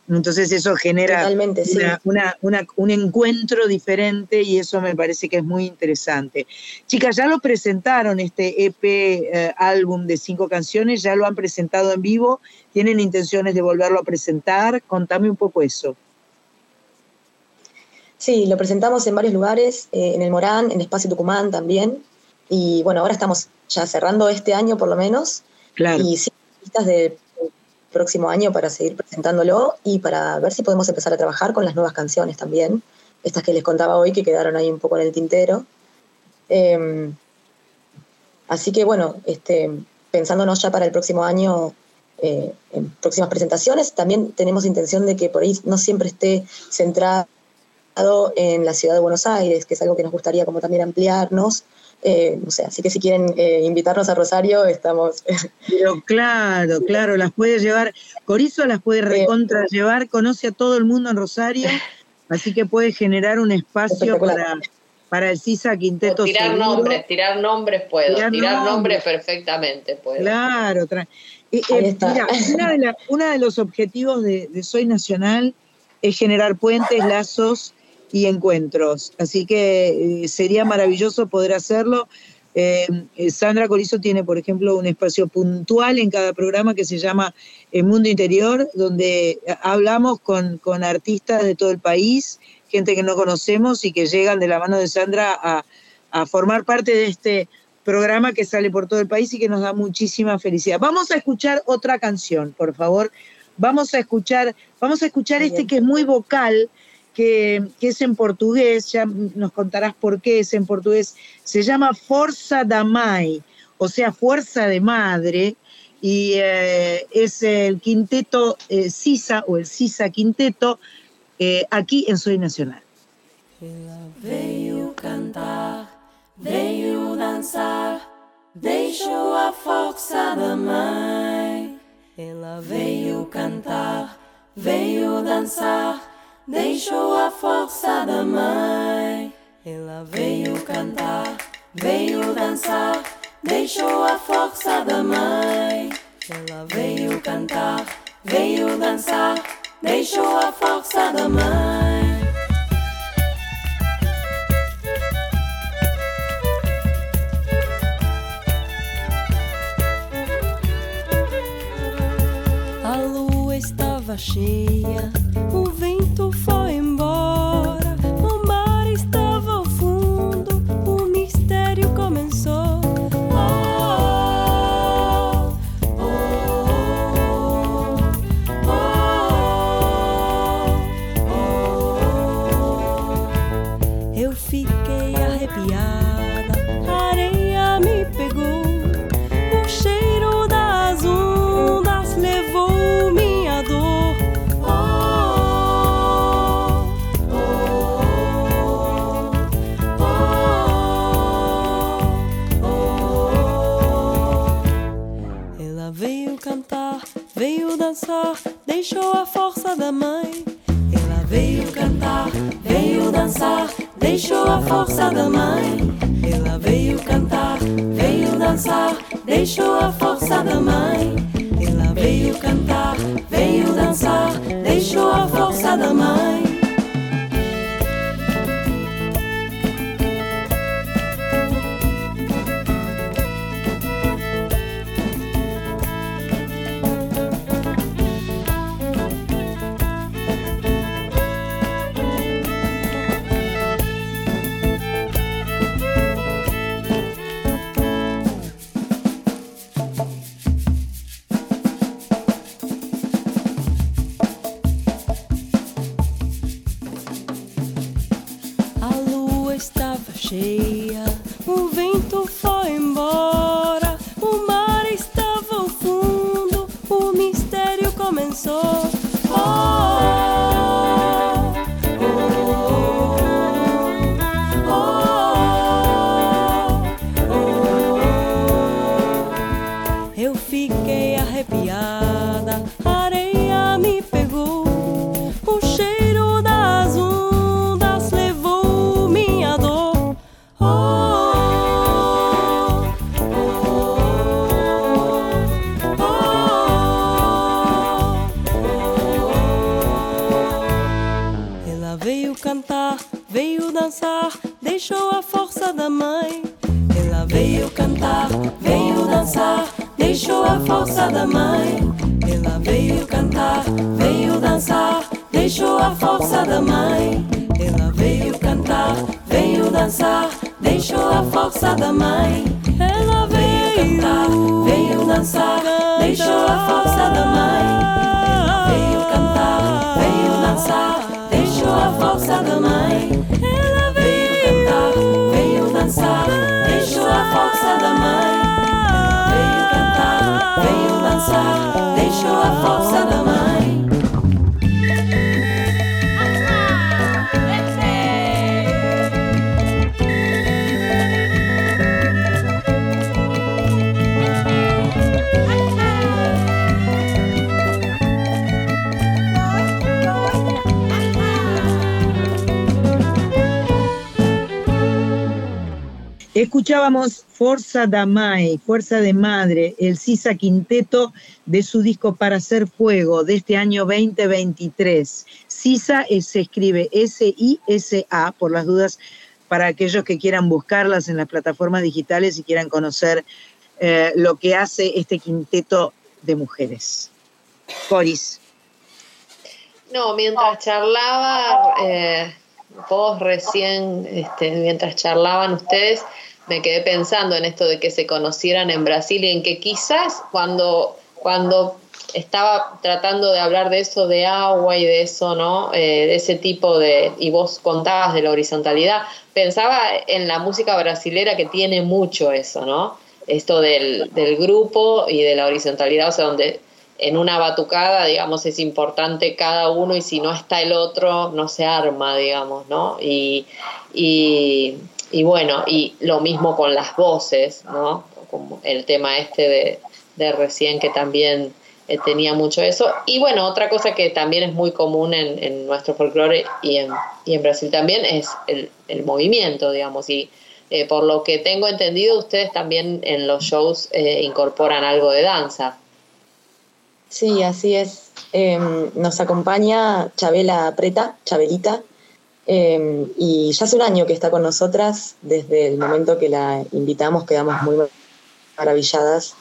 Entonces eso genera Totalmente, sí. una- una- una- un encuentro diferente y eso me parece que es muy interesante. Chicas, ya lo presentaron, este EP eh, álbum de cinco canciones, ya lo han presentado en vivo, tienen intenciones de volverlo a presentar, contame un poco eso. Sí, lo presentamos en varios lugares, eh, en el Morán, en Espacio Tucumán también. Y bueno, ahora estamos ya cerrando este año por lo menos. Claro. Y sí, listas del próximo año para seguir presentándolo y para ver si podemos empezar a trabajar con las nuevas canciones también. Estas que les contaba hoy que quedaron ahí un poco en el tintero. Eh, así que bueno, este, pensándonos ya para el próximo año eh, en próximas presentaciones, también tenemos intención de que por ahí no siempre esté centrado en la ciudad de Buenos Aires, que es algo que nos gustaría como también ampliarnos. Eh, no sé, así que si quieren eh, invitarnos a Rosario, estamos... Pero claro, claro, las puede llevar, Corizo las puede recontra llevar, conoce a todo el mundo en Rosario, así que puede generar un espacio para, para el CISA Quinteto Tirar seguro. nombres, tirar nombres puedo, Tirar tirar, nombres. nombres perfectamente puedo. Claro, tra- eh, eh, mira, una de, la- una de los objetivos de, de Soy Nacional es generar puentes, lazos y encuentros. Así que eh, sería maravilloso poder hacerlo. Eh, eh, Sandra Corizo tiene, por ejemplo, un espacio puntual en cada programa que se llama El Mundo Interior, donde hablamos con, con artistas de todo el país, gente que no conocemos y que llegan de la mano de Sandra a, a formar parte de este programa que sale por todo el país y que nos da muchísima felicidad. Vamos a escuchar otra canción, por favor. Vamos a escuchar, vamos a escuchar este que es muy vocal, que, es en portugués, ya nos contarás por qué es en portugués. Se llama Forza da Mãe, o sea, fuerza de madre, y eh, es el quinteto eh, Sisa o el Sisa Quinteto eh, aquí en Soy Nacional. Veio cantar, veio dançar, deixou a força da mãe. Ela veio cantar, veio dançar, deixou a força da mãe. Ela veio cantar, veio dançar, deixou a força da mãe. Ela veio cantar, veio dançar, deixou a força da mãe. Estava cheia, o vento foi dançar, deixou a força da mãe. Ela veio cantar, veio dançar, deixou a força da mãe. Ela veio cantar, veio dançar, deixou a força da mãe. Ela veio cantar, veio dançar, deixou a força da mãe. Escuchábamos Forza da Mai, Fuerza de Madre, el Sisa Quinteto de su disco Para Hacer Fuego de este año 2023. Sisa es- se escribe S-I-S-A, por las dudas, para aquellos que quieran buscarlas en las plataformas digitales y quieran conocer eh, lo que hace este quinteto de mujeres. Coris. No, mientras charlaba, eh, vos recién, este, mientras charlaban ustedes, me quedé pensando en esto de que se conocieran en Brasil y en que quizás cuando, cuando estaba tratando de hablar de eso de agua y de eso, ¿no? Eh, de ese tipo de, y vos contabas de la horizontalidad, pensaba en la música brasilera que tiene mucho eso, ¿no? Esto del, del grupo y de la horizontalidad, o sea, donde en una batucada, digamos, es importante cada uno y si no está el otro, no se arma, digamos, ¿no? Y, y, y bueno, y lo mismo con las voces, ¿no? Como el tema este de, de recién que también eh, tenía mucho eso. Y bueno, otra cosa que también es muy común en, en nuestro folclore y en, y en Brasil también es el, el movimiento, digamos, y eh, por lo que tengo entendido, ustedes también en los shows eh, incorporan algo de danza. Sí, así es. Eh, nos acompaña Chabela Preta, Chabelita, eh, y ya hace un año que está con nosotras. Desde el momento que la invitamos quedamos muy maravilladas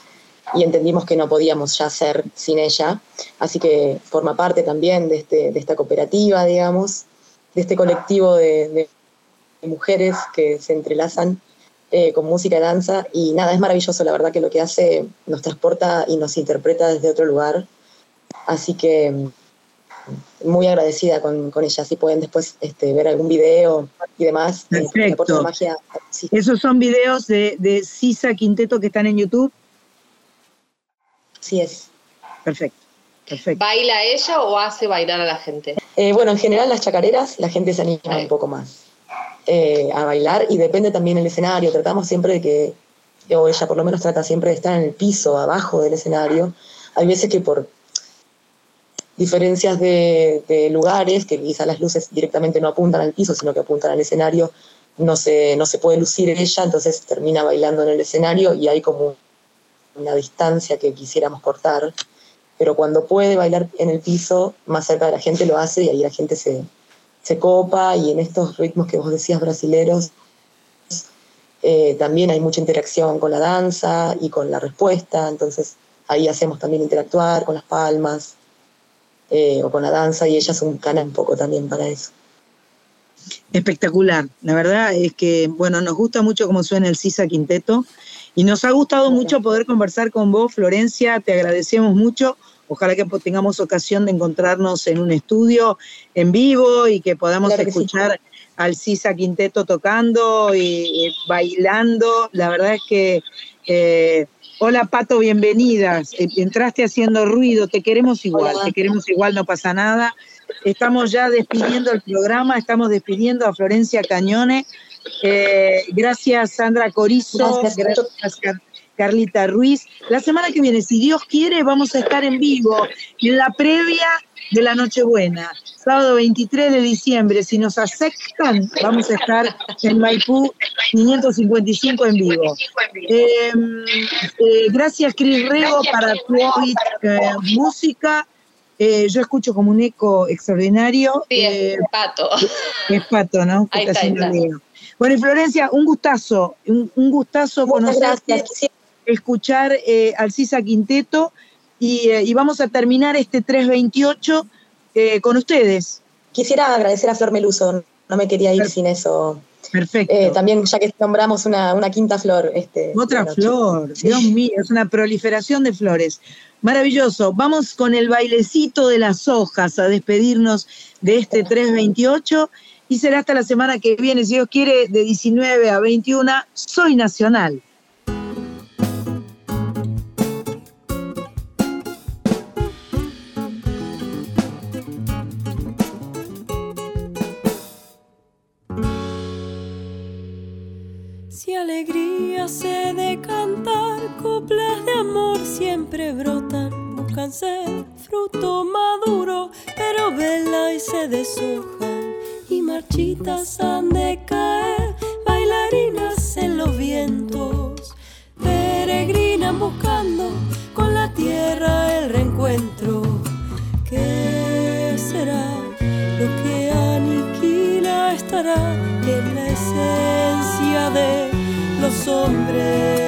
y entendimos que no podíamos ya hacer sin ella. Así que forma parte también de, este, de esta cooperativa, digamos, de este colectivo de, de mujeres que se entrelazan eh, con música y danza. Y nada, es maravilloso, la verdad que lo que hace nos transporta y nos interpreta desde otro lugar. Así que mm, muy agradecida con, con ella. Si pueden después este, ver algún video y demás. eh, Perfecto. magia. Sí. Esos son videos de, de Sisa Quinteto que están en YouTube. Sí es. Perfecto, perfecto. ¿Baila ella o hace bailar a la gente? Eh, bueno, en general las chacareras la gente se anima un poco más eh, a bailar y depende también el escenario. Tratamos siempre de que, o ella por lo menos trata siempre de estar en el piso, abajo del escenario. hay veces que por diferencias de, de lugares, que quizá las luces directamente no apuntan al piso, sino que apuntan al escenario, no se, no se puede lucir ella, entonces termina bailando en el escenario y hay como una distancia que quisiéramos cortar. Pero cuando puede bailar en el piso, más cerca de la gente lo hace y ahí la gente se, se copa y en estos ritmos que vos decías brasileros, eh, también hay mucha interacción con la danza y con la respuesta, entonces ahí hacemos también interactuar con las palmas eh, o con la danza y ella es un canal un poco también para eso. Espectacular, la verdad es que, bueno, nos gusta mucho cómo suena el Sisa Quinteto y nos ha gustado mucho poder conversar con vos, Florencia, te agradecemos mucho. Ojalá que tengamos ocasión de encontrarnos en un estudio en vivo y que podamos Claro que sí. escuchar al Sisa Quinteto tocando y, y bailando. La verdad es que, eh, hola Pato, bienvenidas. Eh, entraste haciendo ruido, te queremos igual, Hola. te queremos igual, no pasa nada. Estamos ya despidiendo el programa, estamos despidiendo a Florencia Cañone. Eh, gracias Sandra Corizo, Gracias. gracias Carlita Ruiz. La semana que viene, si Dios quiere, vamos a estar en vivo en la previa de la Nochebuena, sábado 23 de diciembre. Si nos aceptan, vamos a estar en Maipú 555 en vivo. Eh, eh, gracias, Cris Rego, para tu eh, música. Eh, yo escucho como un eco extraordinario. Sí, Eh, es pato. es pato, ¿no? Ahí está ahí está. Bueno, y Florencia, un gustazo, un, un gustazo Muchas conocerte, gracias. Escuchar eh, al Cisa Quinteto y, eh, y vamos a terminar este 328 eh, con ustedes. Quisiera agradecer a Flor Meluso, no me quería ir sin eso. Perfecto. También, ya que nombramos una, una quinta flor. Este, Otra flor. Dios mío, es una proliferación de flores. Maravilloso. Vamos con el bailecito de las hojas a despedirnos de este 328 y será hasta la semana que viene, si Dios quiere, de 19 a 21. Soy Nacional. Siempre brotan, buscan ser fruto maduro, pero vela y se deshojan, y marchitas han de caer, bailarinas en los vientos, peregrinan buscando con la tierra el reencuentro. ¿Qué será lo que aniquila estará en la esencia de los hombres?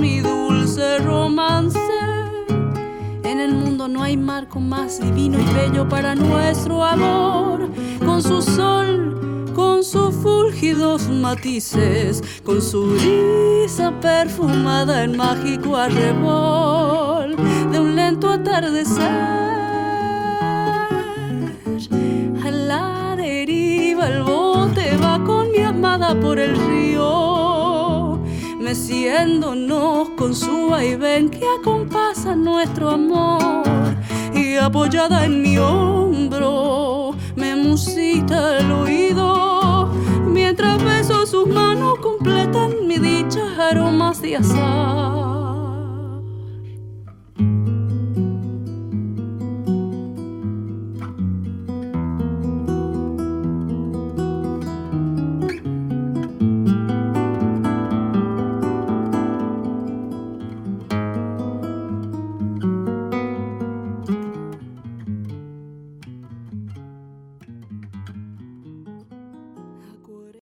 Mi dulce romance en el mundo no hay marco más divino y bello para nuestro amor. Con su sol, con sus fúlgidos matices, con su brisa perfumada en mágico arrebol de un lento atardecer. A la deriva el bote va con mi amada por el río meciéndonos con su vaivén que acompasa nuestro amor. Y apoyada en mi hombro me musita el oído. Mientras beso sus manos completan mi dicha aromas de azar